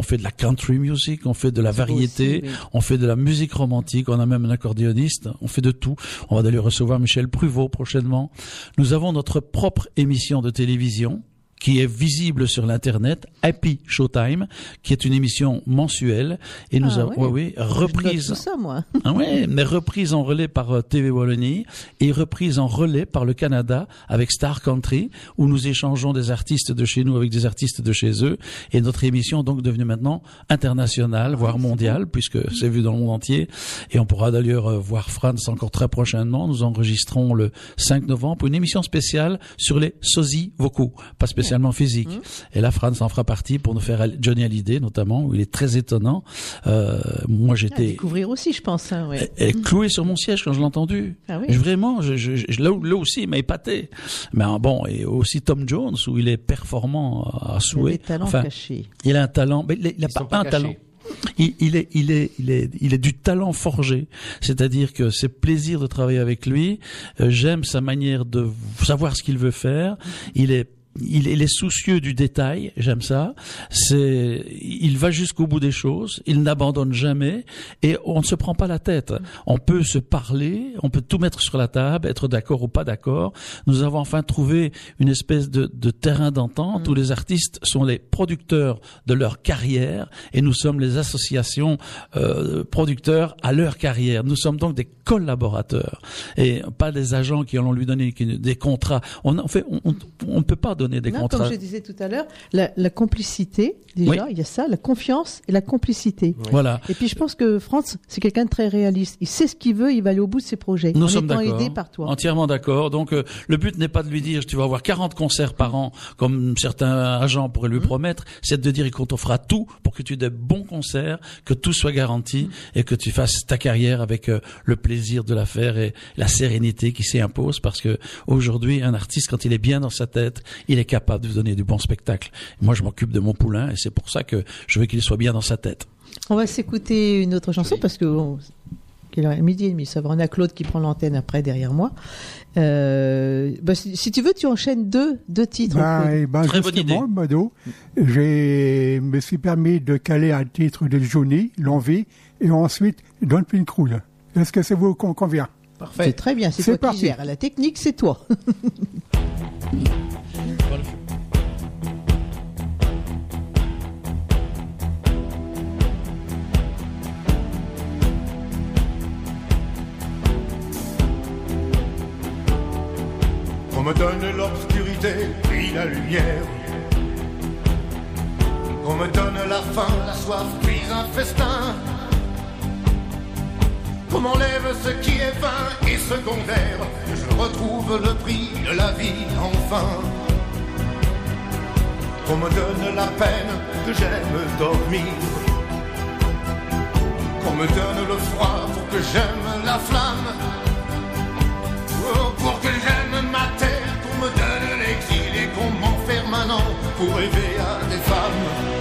On fait de la country music, on fait de la variété, aussi, oui. on fait de la musique romantique, on a même un accordéoniste, on fait de tout. On va d'ailleurs recevoir Michel Pruvot prochainement. Nous avons notre propre émission de télévision qui est visible sur l'internet, Happy Showtime, qui est une émission mensuelle et nous Ah avons, oui, note reprise. tout ça, moi. Ah ouais, mais reprise en relais par euh, TV Wallonie et reprise en relais par le Canada avec Star Country où nous échangeons des artistes de chez nous avec des artistes de chez eux et notre émission est donc devenue maintenant internationale, voire mondiale puisque c'est vu dans le monde entier et on pourra d'ailleurs euh, voir France encore très prochainement. Nous enregistrons le 5 novembre une émission spéciale sur les sosies vocaux, pas spécialement spécialement physique. Mmh. Et là, Franz en fera partie pour nous faire Johnny Hallyday notamment, où il est très étonnant. Euh, moi, À j'étais découvrir aussi, je pense. Hein, ouais. elle est clouée sur mon siège quand je l'ai entendu. Ah oui. Je- Vraiment, je, je, je- là, là aussi, il m'a épaté. Mais euh, bon, et aussi Tom Jones, où il est performant à Il y a souhait. des talents Enfin, cachés. il a un talent, mais il a- il a Ils sont pas pas un cachés. talent. Il, il est, il est, il est, il est du talent forgé. C'est-à-dire que c'est plaisir de travailler avec lui. Euh, J'aime sa manière de savoir ce qu'il veut faire. Il est il est, il est soucieux du détail, j'aime ça. C'est, il va jusqu'au bout des choses, il n'abandonne jamais et on ne se prend pas la tête. On peut se parler, on peut tout mettre sur la table, être d'accord ou pas d'accord. Nous avons enfin trouvé une espèce de, de terrain d'entente où les artistes sont les producteurs de leur carrière et nous sommes les associations euh, producteurs à leur carrière. Nous sommes donc des collaborateurs et pas des agents qui allons lui donner des contrats. On en fait, on, on, on ne peut pas donner des Non, contrats. comme je disais tout à l'heure, la, la complicité, déjà, Oui. il y a ça, la confiance et la complicité. Voilà. Et puis je pense que Franz, c'est quelqu'un de très réaliste. Il sait ce qu'il veut, il va aller au bout de ses projets. Nous en sommes d'accord. aidé par toi. Entièrement d'accord. Donc euh, le but n'est pas de lui dire tu vas avoir 40 concerts par an comme certains agents pourraient Mmh. lui promettre, c'est de dire qu'on t'offrira tout pour que tu aies de bons concerts, que tout soit garanti Mmh. et que tu fasses ta carrière avec euh, le plaisir de la faire et la sérénité qui s'y impose parce que aujourd'hui un artiste quand il est bien dans sa tête, il est capable de donner du bon spectacle. Moi je m'occupe de mon poulain et c'est pour ça que je veux qu'il soit bien dans sa tête. On va s'écouter une autre chanson parce que bon, quelle heure est Midi et demi, ça va. On a Claude qui prend l'antenne après derrière moi. Euh, bah, si, si tu veux, tu enchaînes deux, deux titres. Ben, Claude. eh ben, Très bonne idée. Mado, j'ai me suis permis de caler un titre de Johnny, L'Envie, et ensuite Don Pincroul. Est-ce que ça vous con- convient? C'est très bien, c'est C'est toi qui parti. gères. La technique, c'est toi. On me donne l'obscurité, puis la lumière. On me donne la faim, la soif, puis un festin. On m'enlève ce qui est vain et secondaire. Je retrouve le prix de la vie, enfin. On me donne la peine que j'aime dormir. Qu'on me donne le froid pour que j'aime la flamme. Oh, pour que j'aime ma qu'on me donne l'exil et qu'on m'enferme un an pour rêver à des femmes.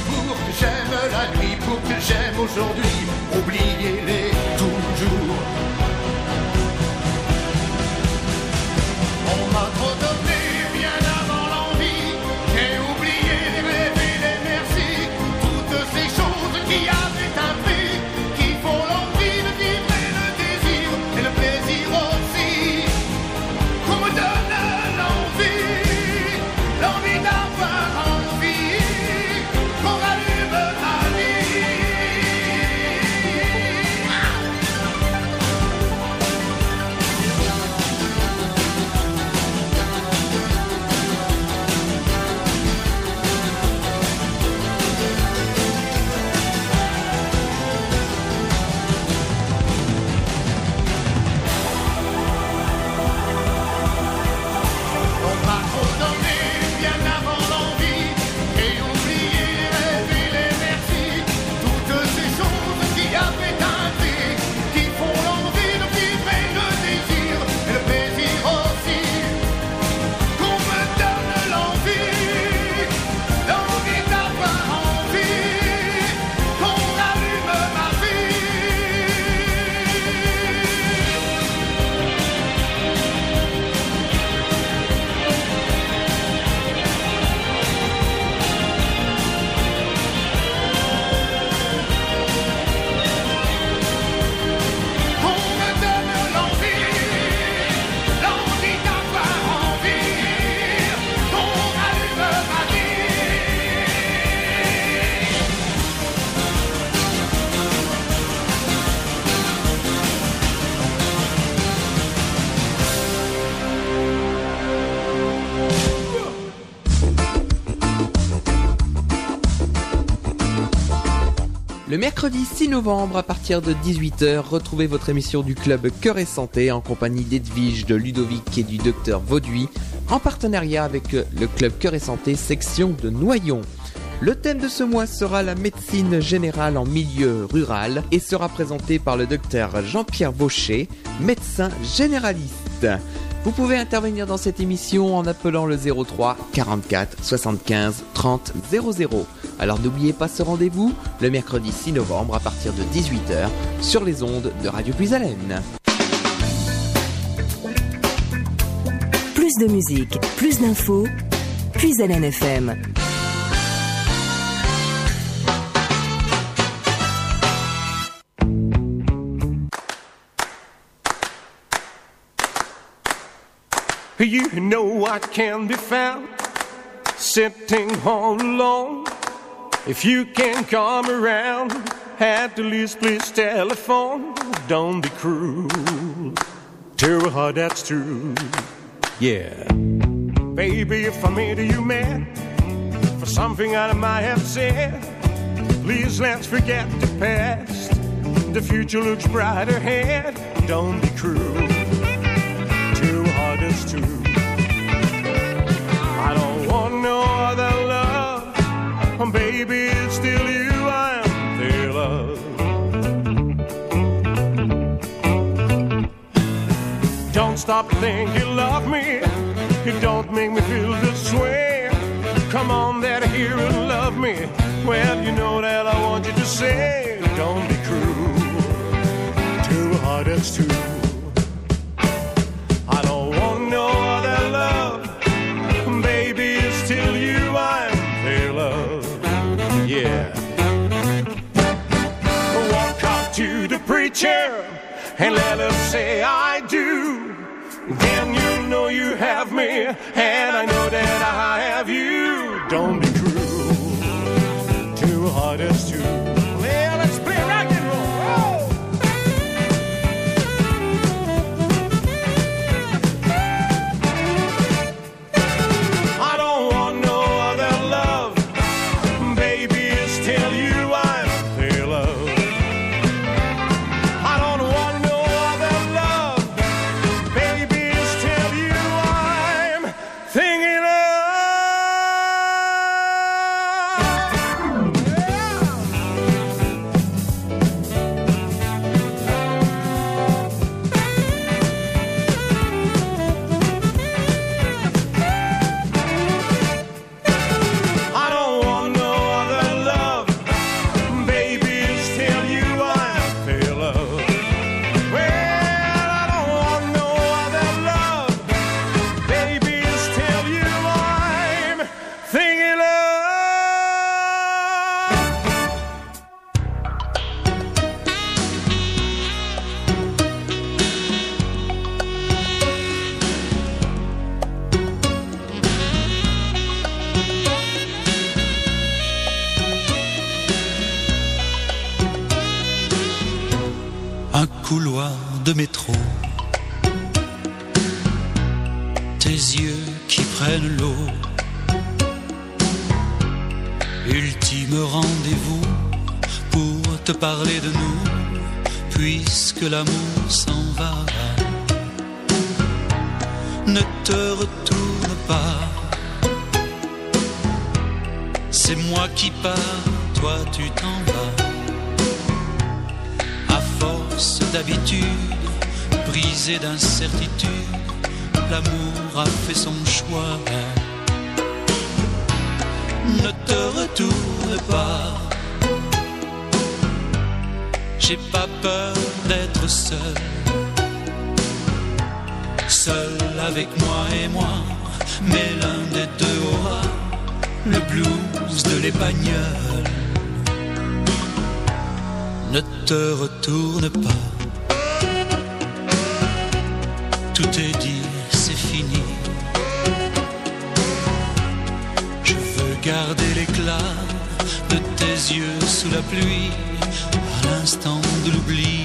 j'aime la nuit, pour que j'aime aujourd'hui, oubliez-les toujours. Mercredi 6 novembre, à partir de 18h, retrouvez votre émission du club Cœur et Santé en compagnie d'Edwige, de Ludovic et du docteur Vauduit, en partenariat avec le club Cœur et Santé section de Noyon. Le thème de ce mois sera la médecine générale en milieu rural et sera présenté par le docteur Jean-Pierre Vaucher, médecin généraliste. Vous pouvez intervenir dans cette émission en appelant le 03 44 75 30 00. Alors n'oubliez pas ce rendez-vous le mercredi 6 novembre à partir de 18h sur les ondes de Radio Plus Haleine. Plus de musique, plus d'infos, Plus Haleine FM. You know I can be found sitting all alone. If you can come around, at the least please telephone. Don't be cruel to a heart that's true. Yeah. Baby, if I made you mad for something I might have said, please let's forget the past. The future looks bright ahead. Don't be cruel stop thinking you love me. You don't make me feel this way. Come on, that here and love me. Well, you know that I want you to say, don't be cruel to a heart that's true. I don't want no other love. Baby, it's still you I'm there, love. Yeah. Walk up to the preacher and let her say I do. Me, and I know that parler de nous, puisque l'amour s'en va. Ne te retourne pas. C'est moi qui pars, toi tu t'en vas à force d'habitude, brisé d'incertitude, l'amour a fait son choix. Ne te retourne pas. J'ai pas peur d'être seul. Seul avec moi et moi, mais l'un des deux aura le blues de l'épagnol ne te retourne pas. Tout est dit, c'est fini. Je veux garder l'éclat de tes yeux sous la pluie l'instant de l'oubli.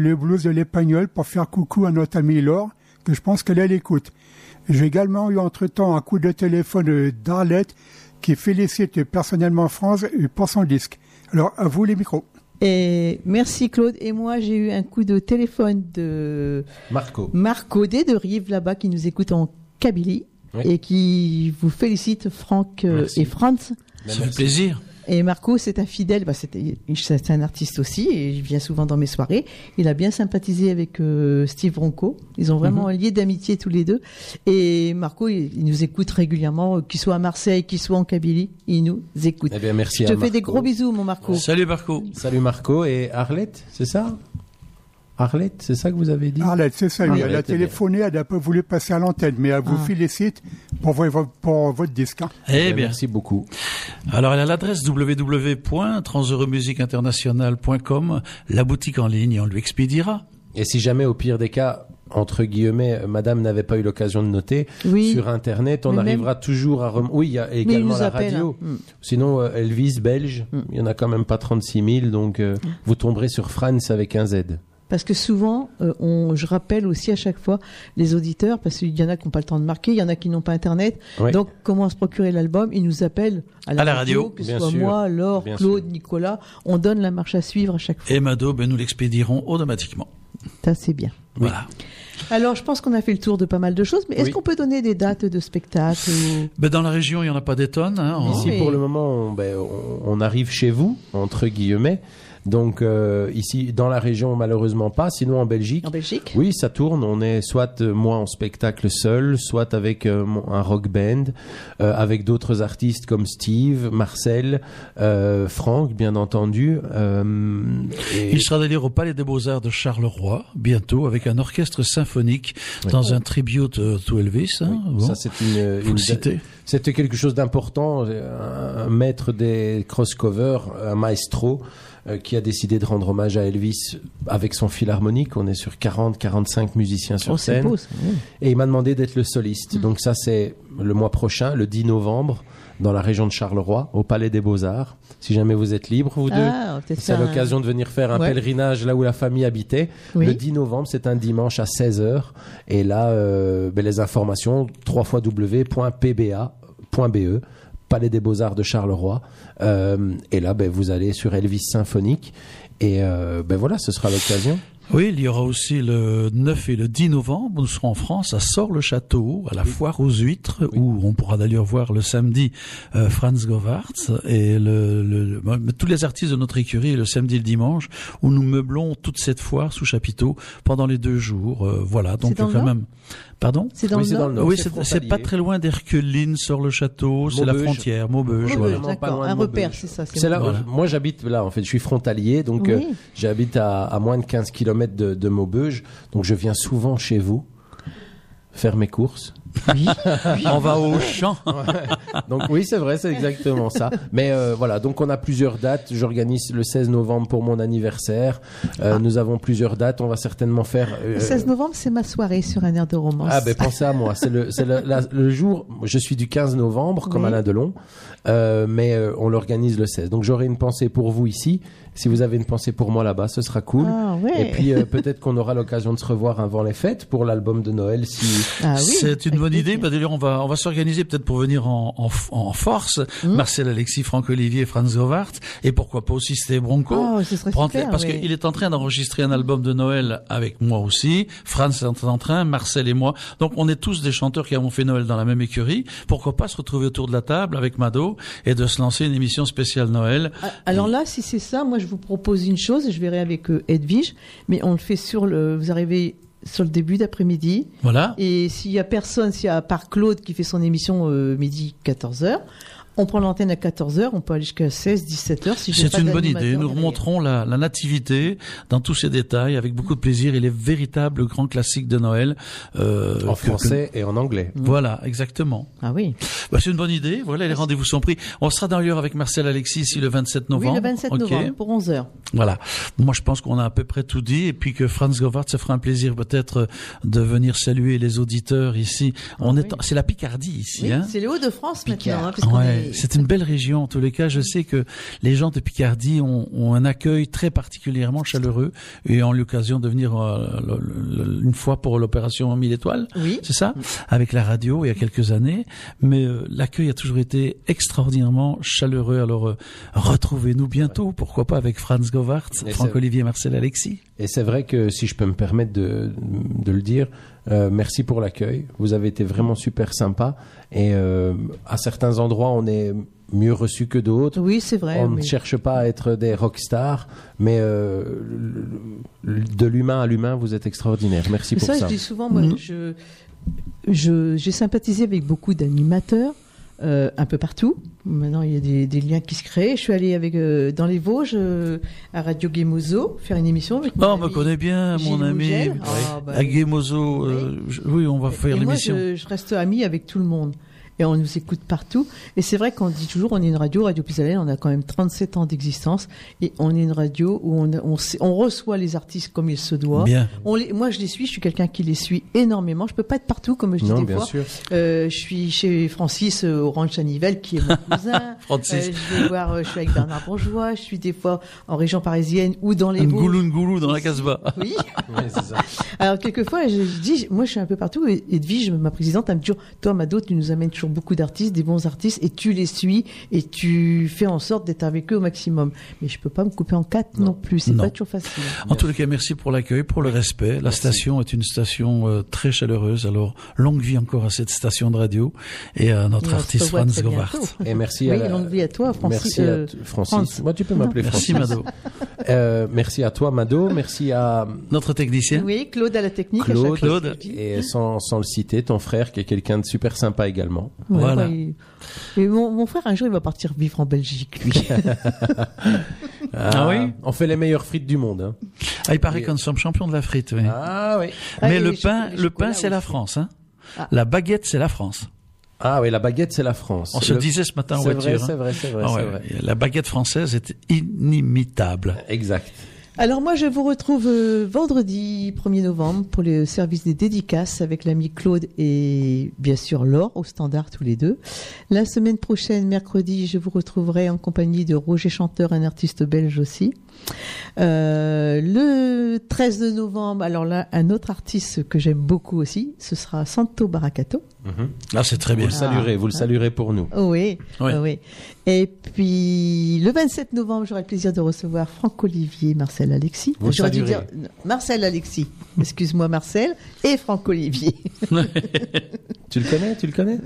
Le blues de l'espagnol, pour faire coucou à notre amie Laure, que je pense qu'elle est à l'écoute. J'ai également eu entre-temps un coup de téléphone d'Arlette qui félicite personnellement France pour son disque. Alors, à vous les micros. Et merci Claude. Et moi, j'ai eu un coup de téléphone de Marco. Marco D de Rive là-bas qui nous écoute en Kabylie et qui vous félicite Franck euh, Merci. et Franz. Ça fait plaisir. Et Marco, c'est un fidèle, bah, c'est un artiste aussi, et il vient souvent dans mes soirées. Il a bien sympathisé avec euh, Steve Ronco. Ils ont vraiment Mhm. un lien d'amitié tous les deux. Et Marco, il, il nous écoute régulièrement, euh, qu'il soit à Marseille, qu'il soit en Kabylie, il nous écoute. Eh bien, merci Je à te fais des Marco. gros bisous, mon Marco. Salut Marco. Salut Marco et Arlette, c'est ça? Arlette, c'est ça que vous avez dit? Arlette, c'est ça. Arlette, elle a eh bien. téléphoné, elle n'a pas voulu passer à l'antenne, mais elle vous Ah. vo- pour votre disque. hein. Eh bien. Merci beaucoup. Alors, elle a l'adresse www.transeuromusiqueinternationale.com, la boutique en ligne, et on lui expédiera. Et si jamais, au pire des cas, entre guillemets, Madame n'avait pas eu l'occasion de noter, Oui. sur Internet, on Mais arrivera toujours à... rem- Oui, il y a également la appelle, radio. hein. Mm. Sinon, euh, Elvis, belge, il y en a quand même pas 36 000, donc euh, vous tomberez sur France avec un Z. Parce que souvent, euh, on, je rappelle aussi à chaque fois les auditeurs, parce qu'il y en a qui n'ont pas le temps de marquer, il y en a qui n'ont pas Internet. Oui. Donc, comment se procurer l'album? Ils nous appellent à la, À la radio, que ce soit sûr. moi, Laure, Bien Claude, Nicolas. On donne la marche à suivre à chaque fois. Et Mado, ben, nous l'expédierons automatiquement. Ça, c'est bien. Voilà. Alors, je pense qu'on a fait le tour de pas mal de choses, mais est-ce Oui. qu'on peut donner des dates de spectacles ou- Ben, dans la région, il n'y en a pas des tonnes. Hein, Ici, mais- pour le moment, on, ben, on- on arrive chez vous, entre guillemets. Donc, euh, ici, dans la région, malheureusement pas. Sinon, en Belgique, en Belgique Oui, ça tourne. On est soit euh, moi en spectacle seul, soit avec euh, un rock band, euh, avec d'autres artistes comme Steve, Marcel, euh, Franck, bien entendu. euh, et- Il sera d'ailleurs au Palais des Beaux-Arts de Charleroi, bientôt, avec un orchestre symphonique dans un tribute to Elvis. Hein, Oui, bon. Ça, c'est une, une-. C'était quelque chose d'important. Un, maître des cross-covers, un maestro, qui a décidé de rendre hommage à Elvis avec son philharmonique. On est sur 40-45 musiciens sur Oh, scène. beau, ça. oui. Et il m'a demandé d'être le soliste. Donc ça, c'est le mois prochain, le 10 novembre, dans la région de Charleroi, au Palais des Beaux-Arts. Si jamais vous êtes libres, vous deux, Ah, peut-être c'est un- l'occasion de venir faire un Ouais. pèlerinage là où la famille habitait. Oui. Le 10 novembre, c'est un dimanche à 16h. Et là, euh, ben, les informations, www.pba.be, Palais des Beaux-Arts de Charleroi. Euh, et là, ben, vous allez sur Elvis Symphonique. Et euh, ben voilà, ce sera l'occasion. Oui, il y aura aussi le 9 et le 10 novembre. Nous serons en France, à Sort-le-Château, à la foire aux huîtres, où on pourra d'ailleurs voir le samedi euh, Franz Govartz et le, le- le- mais tous les artistes de notre écurie le samedi et le dimanche, où nous meublons toute cette foire sous chapiteau pendant les deux jours. Euh, voilà, donc quand même. Pardon C'est dans Oui, le Nord dans le Nord. Oui, c'est pas très loin d'Herculine, Sort-le-Château, c'est la Maubeuge. frontière, Maubeuge. Maubeuge, voilà. D'accord. Un repère, c'est ça. C'est là, Voilà. moi j'habite là, en fait, je suis frontalier, donc Oui. euh, j'habite à, à moins de 15 km de, de Maubeuge, donc je viens souvent chez vous faire mes courses. On va au champ. Donc oui, c'est vrai, c'est exactement ça. Mais euh, voilà, donc on a plusieurs dates. J'organise le 16 novembre pour mon anniversaire. Euh, Nous avons plusieurs dates. On va certainement faire. euh, Le 16 novembre, c'est ma soirée sur un air de romance. Ah ben pensez à moi, c'est le c'est le, la- le jour. Je suis du 15 novembre comme Oui. Alain Delon, euh, mais euh, on l'organise le 16. Donc j'aurai une pensée pour vous ici. Si vous avez une pensée pour moi là-bas, ce sera cool. Ah, ouais. Et puis euh, peut-être qu'on aura l'occasion de se revoir avant les fêtes pour l'album de Noël. Si Ah oui, c'est une bonne idée. Bah, D'ailleurs, on va, on va s'organiser peut-être pour venir en, en, en force. Hmm. Marcel Alexis, Franck Olivier, Franz Govart. Et pourquoi pas aussi Steve Bronco. Oh, ce serait Prendre- super, parce ouais. qu'il est en train d'enregistrer un album de Noël avec moi aussi. Franz est en train, Marcel et moi. Donc, on est tous des chanteurs qui avons fait Noël dans la même écurie. Pourquoi pas se retrouver autour de la table avec Mado et de se lancer une émission spéciale Noël. Ah, Alors là, si c'est ça, moi je vous propose une chose, et je verrai avec euh, Edwige, mais on le fait sur le. Vous arrivez sur le début d'après-midi, Voilà. et s'il y a personne, s'il y a à part Claude qui fait son émission euh, midi 14h, on prend l'antenne à 14h, on peut aller jusqu'à 16, 17h si C'est une bonne idée. Nous remonterons la, la nativité dans tous ses détails avec beaucoup de plaisir et les véritables grands classiques de Noël. euh, en que- français et en anglais. que- Voilà, exactement. Ah oui. Bah, c'est une bonne idée. Voilà, les rendez-vous sont pris. On sera d'ailleurs avec Marcel Alexis ici le 27 novembre. Oui, le 27 Ok. novembre pour 11h. Voilà. Moi, je pense qu'on a à peu près tout dit et puis que Franz Govart se fera un plaisir peut-être de venir saluer les auditeurs ici. On Ah est, en- c'est la Picardie ici, Oui, hein. c'est les Hauts-de-France maintenant, hein, parce qu'on Ouais. est c'est une belle région. En tous les cas, je sais que les gens de Picardie ont, ont un accueil très particulièrement chaleureux et ont l'occasion de venir euh, une fois pour l'opération 1000 étoiles. Oui. C'est ça? Avec la radio il y a quelques années. Mais euh, l'accueil a toujours été extraordinairement chaleureux. Alors, euh, retrouvez-nous bientôt. Pourquoi pas avec Franz Govart, Franck-Olivier Marcel Alexis. Et c'est vrai que si je peux me permettre de, de le dire, euh, merci pour l'accueil. Vous avez été vraiment super sympa. Et euh, à certains endroits, on est mieux reçu que d'autres. Oui, c'est vrai. On ne cherche pas à être des rockstars, mais euh, de l'humain à l'humain, vous êtes extraordinaire. Merci pour ça. Ça, je dis souvent, moi, mm. je, j'ai sympathisé avec beaucoup d'animateurs euh, un peu partout. Maintenant, il y a des, liens qui se créent. Je suis allée avec euh, dans les Vosges euh, à Radio Gemozo faire une émission avec. Oh, on me connaît bien, mon ami. Ah, bah à Gemozo, oui. on va faire l'émission. Moi, je, je, reste amie avec tout le monde et on nous écoute partout. Et c'est vrai qu'on dit toujours, on est une radio, Radio Pisalène, on a quand même 37 ans d'existence et on est une radio où on, on, on reçoit les artistes comme il se doit. Bien. On les, moi, je les suis, je suis quelqu'un qui les suit énormément. Je peux pas être partout, comme je dis des bien fois. Sûr. Euh, je suis chez Francis euh, Orange Chanivelle, qui est mon cousin. Francis. Euh, je vais voir, euh, je suis avec Bernard Bourgeois. Je suis des fois en région parisienne ou dans les Ngoulou Ngoulou dans la Casbah. Oui. oui ça. Alors, quelquefois, je, je, dis, moi, je suis un peu partout et, et Edwige, ma présidente, elle me dit, toi, Mado, tu nous amènes toujours beaucoup d'artistes, des bons artistes et tu les suis et tu fais en sorte d'être avec eux au maximum. Mais je peux pas me couper en quatre non, plus, c'est pas toujours facile. En tous les cas, merci pour l'accueil, pour le respect. La station est une station euh, très chaleureuse. Alors longue vie encore à cette station de radio et à notre artiste Franz Govart. Et merci à longue vie à toi, Francis. Merci à Francis. Moi, tu peux m'appeler Francis. Merci Mado. euh, merci à toi Mado. Merci à notre technicien. Oui, Claude à la technique. Claude. À Claude. Et sans, sans le citer, ton frère qui est quelqu'un de super sympa également. Ouais, voilà. Ouais, et mon, mon, frère, un jour, il va partir vivre en Belgique, lui. ah, ah, oui On fait les meilleures frites du monde. Hein. Ah, il paraît qu'on sommes champions de la frite, oui. Ah oui. Mais ah, le pain, le pain, c'est la France. Hein. Ah. La baguette, c'est la France. Ah oui, la baguette, c'est la France. On se le disait ce matin en voiture. C'est vrai, c'est vrai, c'est vrai, vrai. La baguette française est inimitable. Exact. Alors moi, je vous retrouve euh, vendredi 1er novembre pour le service des dédicaces avec l'ami Claude et bien sûr Laure au standard tous les deux. La semaine prochaine, mercredi, je vous retrouverai en compagnie de Roger Chanteur, un artiste belge aussi. Euh, le 13 de novembre, alors là, un autre artiste que j'aime beaucoup aussi, ce sera Santo Baracato. Mm -hmm. Ah, c'est très bien. Vous le saluerez, vous le saluerez pour nous. Oui, oui. oui. Et puis, le 27 novembre, j'aurai le plaisir de recevoir Franck-Olivier Marcel Alexis. Vous J'aurais dû dire Marcel Alexis. Excuse-moi, Marcel. Et Franck-Olivier. tu le connais, tu le connais?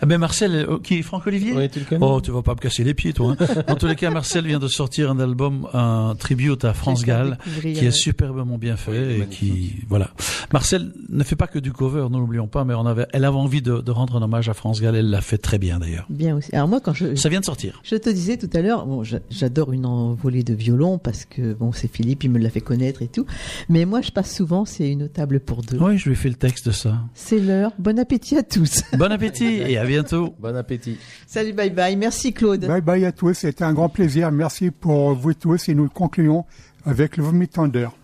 Ah ben Marcel, euh, qui est Franck Olivier Oui, tu le connais. Oh, tu vas pas me casser les pieds, toi. Hein. en tous les cas, Marcel vient de sortir un album, un tribute à France Gall, qui est superbement bien fait oui, et qui, voilà. Marcel ne fait pas que du cover, ne l'oublions pas, mais on avait, elle avait envie de, de, rendre un hommage à France Gall. Elle l'a fait très bien d'ailleurs. Bien aussi. Alors moi, quand je, ça vient de sortir. Je te disais tout à l'heure, bon, j'adore une envolée de violon parce que bon, c'est Philippe, il me l'a fait connaître et tout. Mais moi, je passe souvent, c'est une table pour deux. Oui, je lui ai fait le texte de ça. C'est l'heure. Bon appétit à tous. Bon appétit et à bientôt. Bon appétit. Salut, bye bye. Merci Claude. Bye bye à tous. C'était un grand plaisir. Merci pour vous tous et nous concluons avec le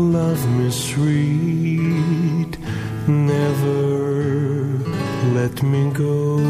Vomi Tender. and I